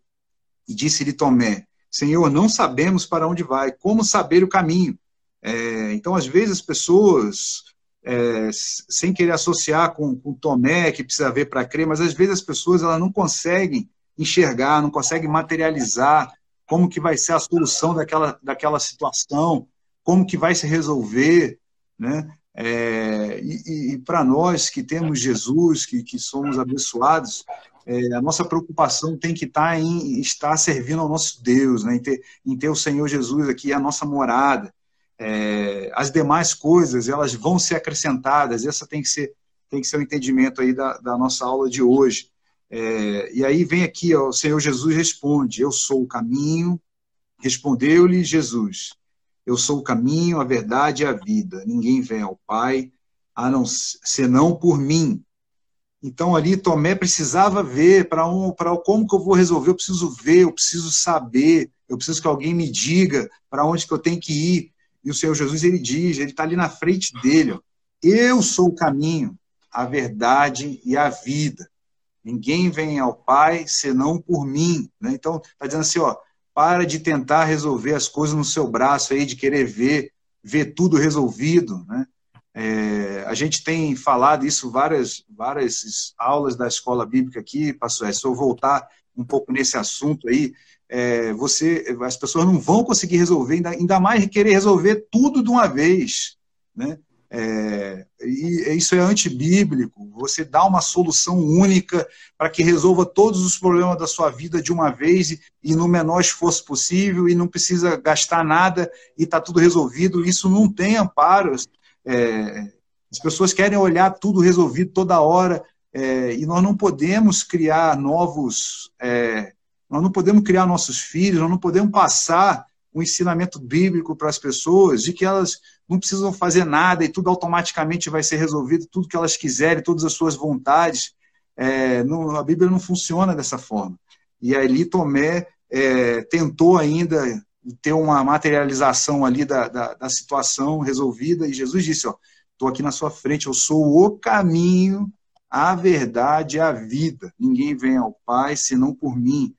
E disse-lhe Tomé, Senhor, não sabemos para onde vai, como saber o caminho? É, então, às vezes, as pessoas é, sem querer associar com, com Tomé, que precisa ver para crer, mas às vezes as pessoas elas não conseguem enxergar, não conseguem materializar como que vai ser a solução daquela, daquela situação, como que vai se resolver, né? É, e, e para nós que temos Jesus, que, que somos abençoados, é, a nossa preocupação tem que estar tá em estar servindo ao nosso Deus, né? em, ter, em ter o Senhor Jesus aqui, a nossa morada, é, as demais coisas elas vão ser acrescentadas. Essa tem que ser tem que ser o entendimento aí da, da nossa aula de hoje. É, e aí vem aqui, ó, o Senhor Jesus responde: Eu sou o caminho. Respondeu-lhe Jesus: Eu sou o caminho, a verdade e a vida. Ninguém vem ao Pai a não senão por mim. Então ali Tomé precisava ver para um, para como que eu vou resolver. Eu preciso ver, eu preciso saber, eu preciso que alguém me diga para onde que eu tenho que ir. E o Senhor Jesus, ele diz, ele está ali na frente dele, ó, eu sou o caminho, a verdade e a vida. Ninguém vem ao Pai senão por mim. Né? Então, está dizendo assim, ó, para de tentar resolver as coisas no seu braço aí, de querer ver, ver tudo resolvido. Né? É, a gente tem falado isso várias, várias aulas da escola bíblica aqui, pastor. É, eu voltar um pouco nesse assunto aí, é, você, as pessoas não vão conseguir resolver, ainda, ainda mais querer resolver tudo de uma vez, né? É, e isso é antibíblico. Você dá uma solução única para que resolva todos os problemas da sua vida de uma vez e, e no menor esforço possível e não precisa gastar nada e está tudo resolvido. Isso não tem amparo. É, as pessoas querem olhar tudo resolvido toda hora é, e nós não podemos criar novos é, nós não podemos criar nossos filhos, nós não podemos passar o um ensinamento bíblico para as pessoas de que elas não precisam fazer nada e tudo automaticamente vai ser resolvido, tudo que elas quiserem, todas as suas vontades. É, não, a Bíblia não funciona dessa forma. E ali Tomé é, tentou ainda ter uma materialização ali da, da, da situação resolvida, e Jesus disse: Estou aqui na sua frente, eu sou o caminho, a verdade e a vida. Ninguém vem ao Pai senão por mim.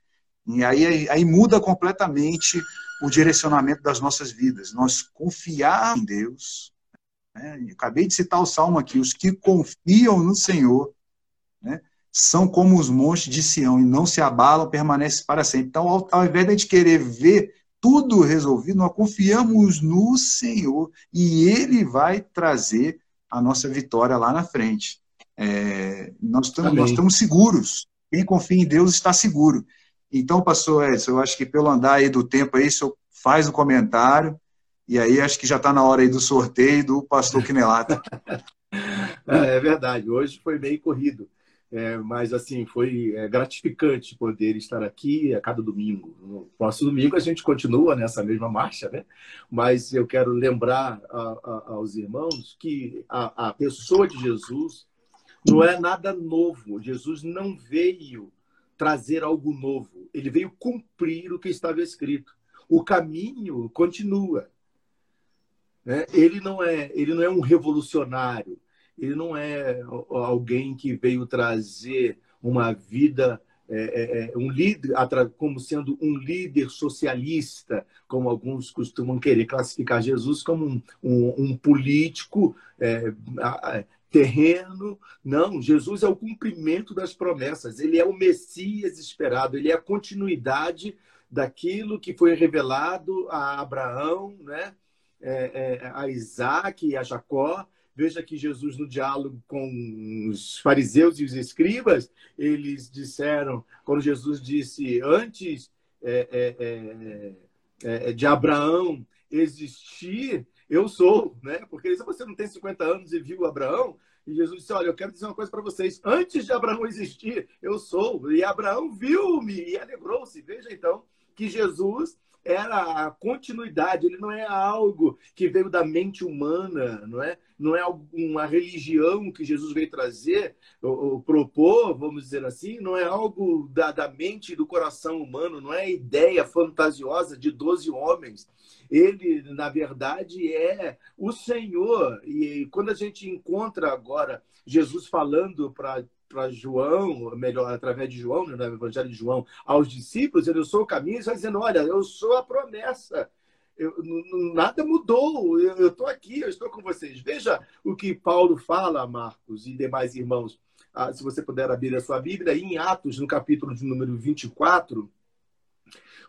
E aí, aí muda completamente o direcionamento das nossas vidas. Nós confiar em Deus. Né? acabei de citar o salmo aqui: os que confiam no Senhor né, são como os montes de Sião e não se abalam, permanecem para sempre. Então, ao, ao invés de a gente querer ver tudo resolvido, nós confiamos no Senhor e Ele vai trazer a nossa vitória lá na frente. É, nós, estamos, nós estamos seguros. Quem confia em Deus está seguro. Então, pastor Edson, eu acho que pelo andar aí do tempo aí, o senhor faz o comentário, e aí acho que já está na hora aí do sorteio do pastor Quinelato. É, é verdade, hoje foi bem corrido. É, mas, assim, foi é, gratificante poder estar aqui a cada domingo. No próximo domingo a gente continua nessa mesma marcha, né? Mas eu quero lembrar a, a, aos irmãos que a, a pessoa de Jesus não é nada novo. Jesus não veio trazer algo novo. Ele veio cumprir o que estava escrito. O caminho continua. Né? Ele não é, ele não é um revolucionário ele não é alguém que veio trazer uma vida é, é, é, um líder como sendo um líder socialista, como alguns costumam querer classificar Jesus como um, um, um político é, terreno. Não, Jesus é o cumprimento das promessas. Ele é o Messias esperado. Ele é a continuidade daquilo que foi revelado a Abraão, né? É, é, a Isaac e a Jacó Veja que Jesus, no diálogo com os fariseus e os escribas, eles disseram, quando Jesus disse, antes é, é, é, é de Abraão existir, eu sou, né? Porque se você não tem 50 anos e viu Abraão, e Jesus disse: Olha, eu quero dizer uma coisa para vocês. Antes de Abraão existir, eu sou. E Abraão viu-me e alegrou-se. Veja então que Jesus era a continuidade, ele não é algo que veio da mente humana, não é? Não é uma religião que Jesus veio trazer, ou, ou propor, vamos dizer assim, não é algo da, da mente e do coração humano, não é ideia fantasiosa de 12 homens. Ele, na verdade, é o Senhor. E quando a gente encontra agora Jesus falando para para João, melhor, através de João, né, no Evangelho de João, aos discípulos, ele, eu sou o caminho, está dizendo, olha, eu sou a promessa. Eu, nada mudou, eu estou aqui, eu estou com vocês. Veja o que Paulo fala, Marcos e demais irmãos. Ah, se você puder abrir a sua Bíblia, em Atos, no capítulo de número 24,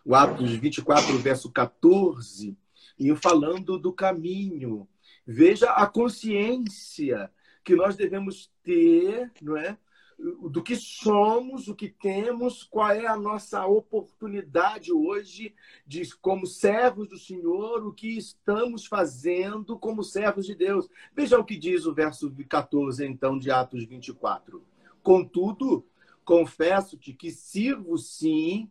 o Atos 24, verso 14, e falando do caminho. Veja a consciência que nós devemos ter, não é? do que somos, o que temos, qual é a nossa oportunidade hoje de como servos do Senhor, o que estamos fazendo como servos de Deus. Veja o que diz o verso 14 então de Atos 24. Contudo, confesso-te que sirvo sim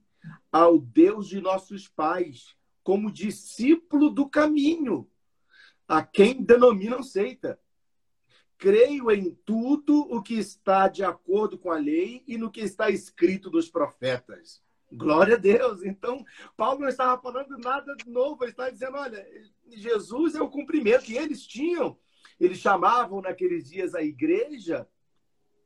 ao Deus de nossos pais, como discípulo do caminho, a quem denominam seita creio em tudo o que está de acordo com a lei e no que está escrito dos profetas. Glória a Deus. Então, Paulo não estava falando nada de novo, ele estava dizendo: olha, Jesus é o cumprimento que eles tinham. Eles chamavam naqueles dias a igreja,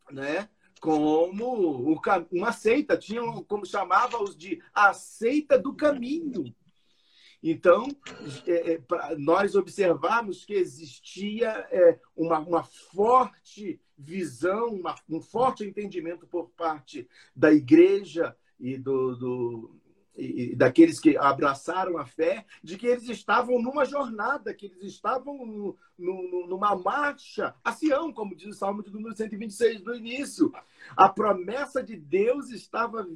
né? Como uma seita, tinham como chamava-os de a seita do caminho. Então, é, é, nós observamos que existia é, uma, uma, forte visão, uma, um forte entendimento por parte da igreja e, do, do, e daqueles que abraçaram a fé, de que eles estavam numa jornada, que eles estavam no, no, numa marcha a Sião, como diz o Salmo de número 126 do início. A promessa de Deus estava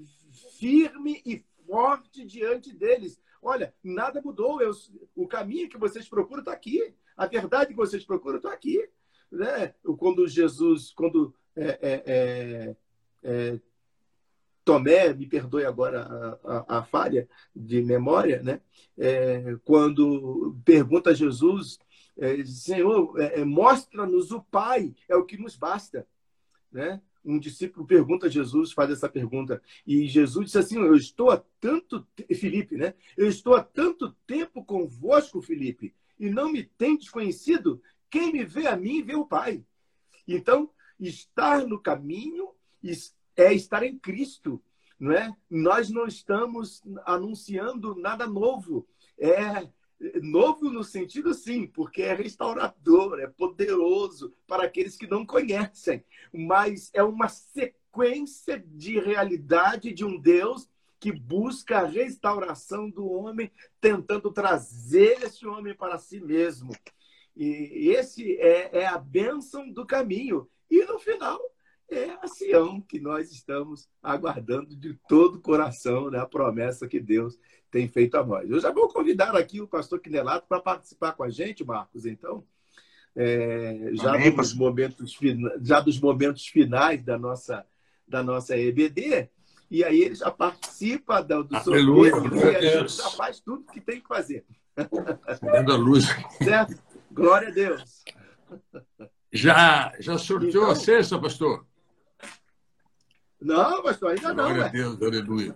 firme e forte diante deles. Olha, nada mudou. Eu, o caminho que vocês procuram está aqui. A verdade que vocês procuram está aqui. Né? Quando Jesus, quando é, é, é, é, Tomé, me perdoe agora a, a, a falha de memória, né? É, quando pergunta a Jesus, é, Senhor, mostra-nos o Pai, é o que nos basta. Né? um discípulo pergunta a Jesus, faz essa pergunta, e Jesus disse assim: Eu estou há tanto Felipe, né? Eu estou há tanto tempo convosco, Felipe, e não me tem desconhecido. Quem me vê a mim vê o Pai. Então, estar no caminho é estar em Cristo, não é? Nós não estamos anunciando nada novo. É Novo no sentido sim, porque é restaurador, é poderoso para aqueles que não conhecem, mas é uma sequência de realidade de um Deus que busca a restauração do homem, tentando trazer esse homem para si mesmo. E esse é, é a bênção do caminho. E no final, é a Sião que nós estamos aguardando de todo o coração, né? a promessa que Deus tem feito a nós. Eu já vou convidar aqui o pastor Quinelato para participar com a gente, Marcos, então, é, já, Amém, dos momentos, já dos momentos finais da nossa, da nossa EBD, e aí ele já participa do, do Aleluia, sorteio e a gente já faz tudo que tem que fazer. Dando a luz. Certo? Glória a Deus. Já, já sorteou Então- a sexta, pastor? Não, pastor, ainda não, Glória a. Deus, aleluia.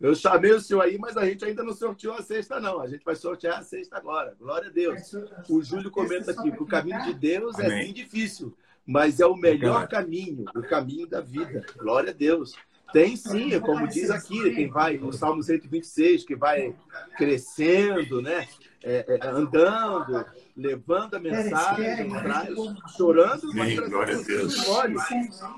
Eu chamei o senhor aí, mas a gente ainda não sorteou a sexta, não. A gente vai sortear a sexta agora. Glória a Deus. O Júlio comenta aqui que o caminho de Deus é Amém. sim difícil, mas é o melhor caminho, o caminho da vida. Glória a Deus. Tem sim, como diz aqui, quem vai no Salmo 126, que vai crescendo, né? É, é, andando, levando a mensagem, traz, chorando, mas glória a Deus.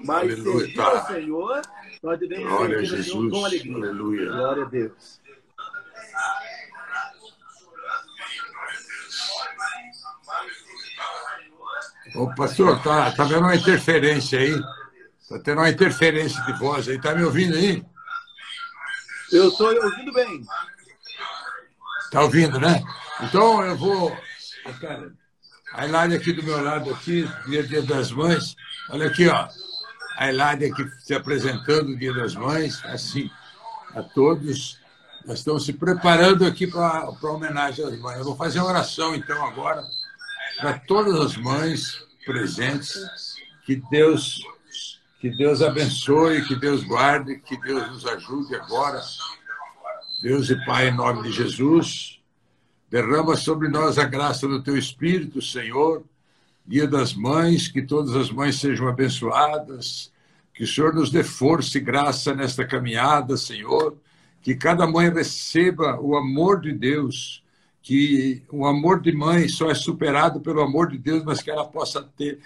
Mas Aleluia, servir ao. Senhor, nós devemos Glória a Jesus. com alegria. Aleluia. Glória a Deus. Ô, pastor, tá, tá vendo uma interferência aí? Tá tendo uma interferência de voz aí. Tá me ouvindo aí? Eu estou ouvindo bem. Tá ouvindo, né? Então eu vou. A Elaine aqui do meu lado, aqui, dia, dia das mães. Olha aqui, ó. A Elaine aqui se apresentando Dia das Mães, assim, a todos. Nós estamos se preparando aqui para a homenagem às mães. Eu vou fazer uma oração, então, agora, para todas as mães presentes. Que Deus, que Deus abençoe, que Deus guarde, que Deus nos ajude agora. Deus e Pai, em nome de Jesus, derrama sobre nós a graça do Teu Espírito, Senhor. Dia das Mães, que todas as mães sejam abençoadas, que o Senhor nos dê força e graça nesta caminhada, Senhor, que cada mãe receba o amor de Deus, que o amor de mãe só é superado pelo amor de Deus, mas que ela possa ter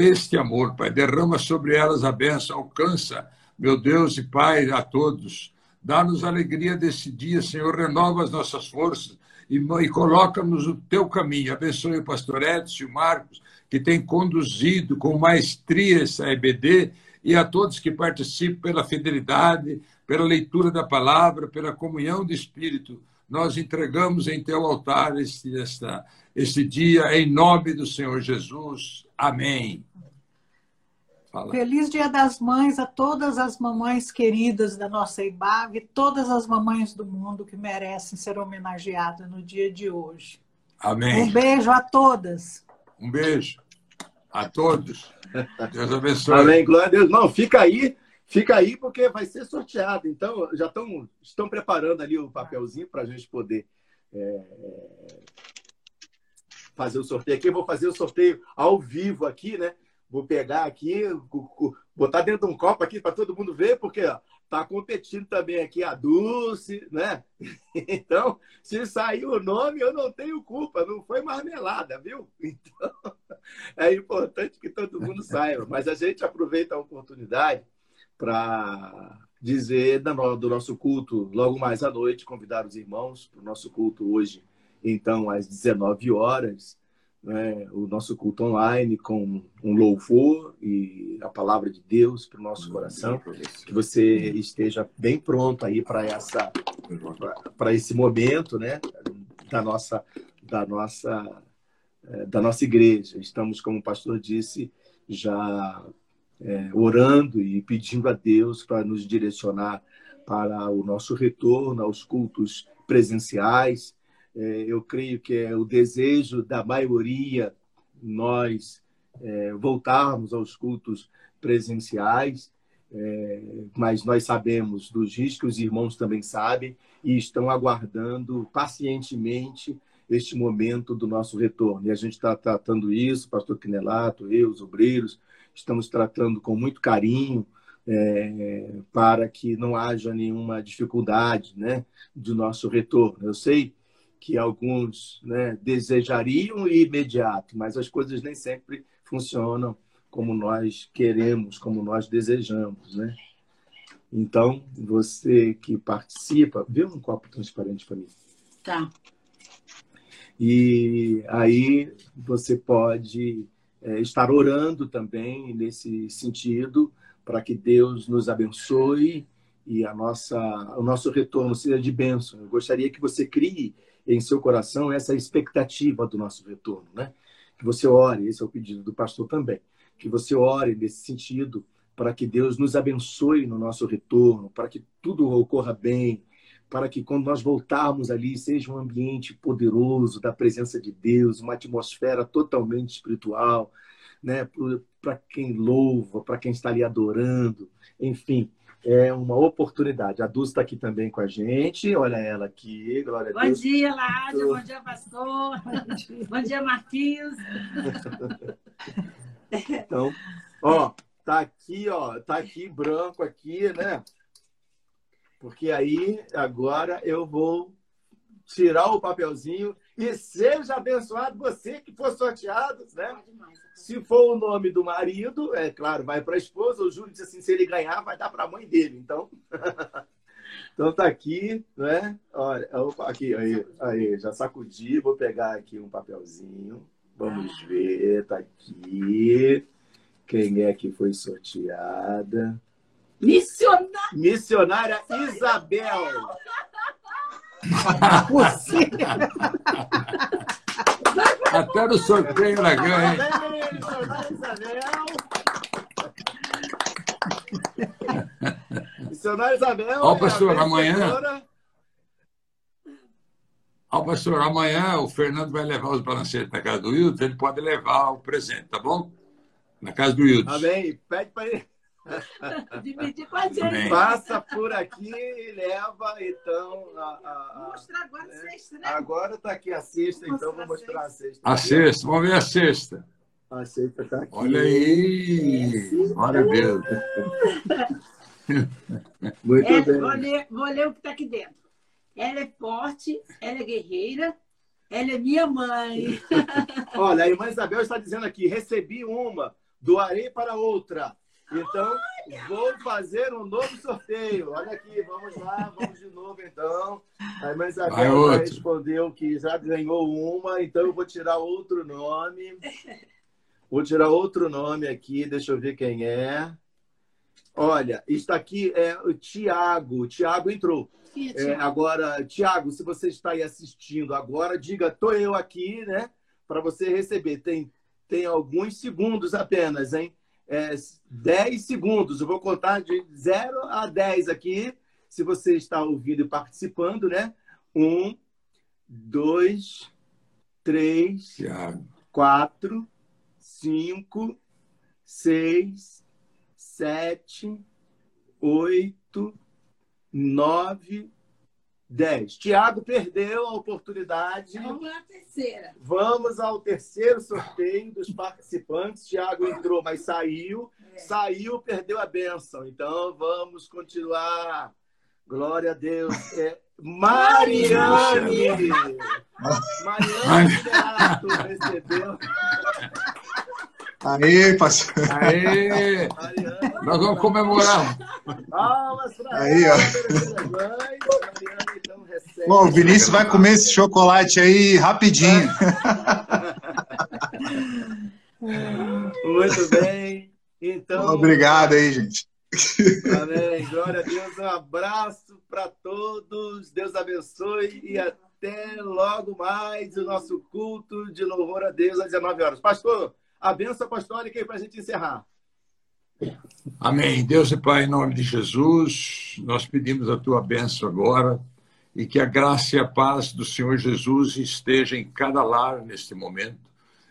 este amor, Pai. Derrama sobre elas a bênção, alcança, meu Deus e Pai, a todos. Dá-nos alegria desse dia, Senhor, renova as nossas forças e, e coloca-nos no teu caminho. Abençoe o pastor Edson e o Marcos, que tem conduzido com maestria essa EBD, e a todos que participam pela fidelidade, pela leitura da palavra, pela comunhão de espírito. Nós entregamos em teu altar este, esta, este dia, em nome do Senhor Jesus. Amém. Fala. Feliz Dia das Mães a todas as mamães queridas da nossa IBAV, todas as mamães do mundo que merecem ser homenageadas no dia de hoje. Amém. Um beijo a todas. Um beijo a todos. Deus abençoe. Amém, glória a Deus. Não, fica aí, fica aí, porque vai ser sorteado. Então, já estão, estão preparando ali o papelzinho para a gente poder é, fazer o sorteio aqui. Eu vou fazer o sorteio ao vivo aqui, né? Vou pegar aqui, botar dentro de um copo aqui para todo mundo ver, porque ó, tá competindo também aqui a Dulce, né? Então, se sair o nome, eu não tenho culpa, não foi marmelada, viu? Então, é importante que todo mundo saiba. Mas a gente aproveita a oportunidade para dizer do nosso culto logo mais à noite, convidar os irmãos para o nosso culto hoje, então, às 19 horas né, o nosso culto online com um louvor e a palavra de Deus para o nosso coração. Que você esteja bem pronto aí para essa para esse momento, né, da nossa da nossa da nossa igreja. Estamos, como o pastor disse, já é, orando e pedindo a Deus para nos direcionar para o nosso retorno aos cultos presenciais eu creio que é o desejo da maioria nós é, voltarmos aos cultos presenciais, é, mas nós sabemos dos riscos os irmãos também sabem e estão aguardando pacientemente este momento do nosso retorno. E a gente está tratando isso, pastor Quinelato, eu, os obreiros, estamos tratando com muito carinho é, para que não haja nenhuma dificuldade né, do nosso retorno. Eu sei que alguns né, desejariam ir imediato, mas as coisas nem sempre funcionam como nós queremos, como nós desejamos, né? Então, você que participa, vê um copo transparente para mim. Tá. E aí você pode é, estar orando também nesse sentido para que Deus nos abençoe e a nossa, o nosso retorno seja de bênção. Eu gostaria que você crie em seu coração essa expectativa do nosso retorno, né? Que você ore, esse é o pedido do pastor também, que você ore nesse sentido para que Deus nos abençoe no nosso retorno, para que tudo ocorra bem, para que quando nós voltarmos ali seja um ambiente poderoso da presença de Deus, uma atmosfera totalmente espiritual, né? Para quem louva, para quem está ali adorando, enfim, é uma oportunidade. A Dulce está aqui também com a gente. Olha ela aqui, glória a Bom Deus. dia, Ládia. Bom dia, pastor. Bom dia, Marquinhos. Então, ó, tá aqui, ó, tá aqui branco aqui, né? Porque aí agora eu vou tirar o papelzinho e seja abençoado você que for sorteado, né? Se for o nome do marido, é claro, vai para a esposa. O Júlio disse assim: se ele ganhar, vai dar para a mãe dele. Então, então tá aqui, né? Olha, opa, aqui, aí, aí, já sacudi. Vou pegar aqui um papelzinho. Vamos ver, tá aqui. Quem é que foi sorteada? Missionário. Missionária Isabel. Você. Até no sorteio ela ganha. Missionária Isabel. Ó, pastor, amanhã-. Ó, pastor, amanhã o Fernando vai levar os balancetes na casa do Wilton, ele pode levar o presente, tá bom? Na casa do Wilton. Amém. Pede para ele. Dividir com a gente. Passa por aqui e leva, então. A, a- a- Mostrar agora É. sexta, né? Agora está aqui a cesta, Vou então vou mostrar a cesta. A sexta, vamos ver a sexta. A cesta está aqui. Olha aí. A Deus. Muito É, bem. vou, ler, vou ler o que está aqui dentro. Ela é forte, ela é guerreira, ela é minha mãe. Olha, a irmã Isabel está dizendo aqui: recebi uma, doarei para outra. Então, vou fazer um novo sorteio. Olha aqui, vamos lá, vamos de novo então. A irmã Isabel respondeu que já ganhou uma, então eu vou tirar outro nome. Vou tirar outro nome aqui, deixa eu ver quem é. Olha, está aqui é o Tiago. O Tiago entrou. É, agora, Tiago, se você está aí assistindo agora, diga, tô eu aqui, né? Para você receber. Tem, tem alguns segundos apenas, hein? É, 10 segundos. Eu vou contar de 0 a 10 aqui, se você está ouvindo e participando, né? Um, dois, três, Tiago. quatro, cinco, seis, sete, oito, nove, dez. Tiago perdeu a oportunidade. Vamos lá, terceira. Vamos ao terceiro sorteio dos participantes. Tiago entrou, mas saiu. Saiu, perdeu a bênção. Então vamos continuar. Glória a Deus. É Mariane. Mariane Renato recebeu. Aí, pastor. Aê! Mariane. Nós vamos comemorar. Palmas para Aí, ó. mãe. Bom, o Vinícius vai comer esse chocolate aí rapidinho. Muito bem. Então, Obrigado aí, gente. Amém. Glória a Deus. Um abraço para todos. Deus abençoe e até logo mais o nosso culto de louvor a Deus às 19 horas. Pastor, a benção apostólica aí para a gente encerrar. Amém. Deus e Pai, em nome de Jesus, nós pedimos a tua bênção agora e que a graça e a paz do Senhor Jesus esteja em cada lar neste momento.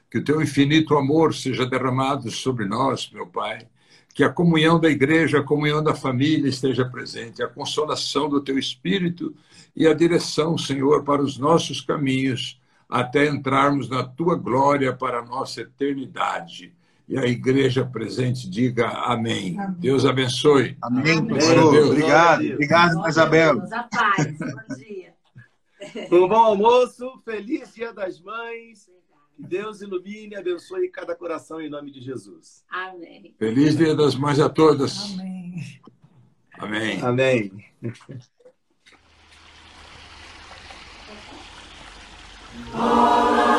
Que o teu infinito amor seja derramado sobre nós, meu Pai. Que a comunhão da igreja, a comunhão da família esteja presente, a consolação do teu espírito e a direção, Senhor, para os nossos caminhos, até entrarmos na tua glória para a nossa eternidade. E a igreja presente diga amém. Amém. Deus abençoe. Amém, pastor. Obrigado. Obrigado, Isabel. Deus, A paz. Bom dia. Um bom almoço, feliz Dia das Mães. Que Deus ilumine e abençoe cada coração em nome de Jesus. Amém. Feliz Dia das Mães a todas. Amém. Amém. Amém. Glória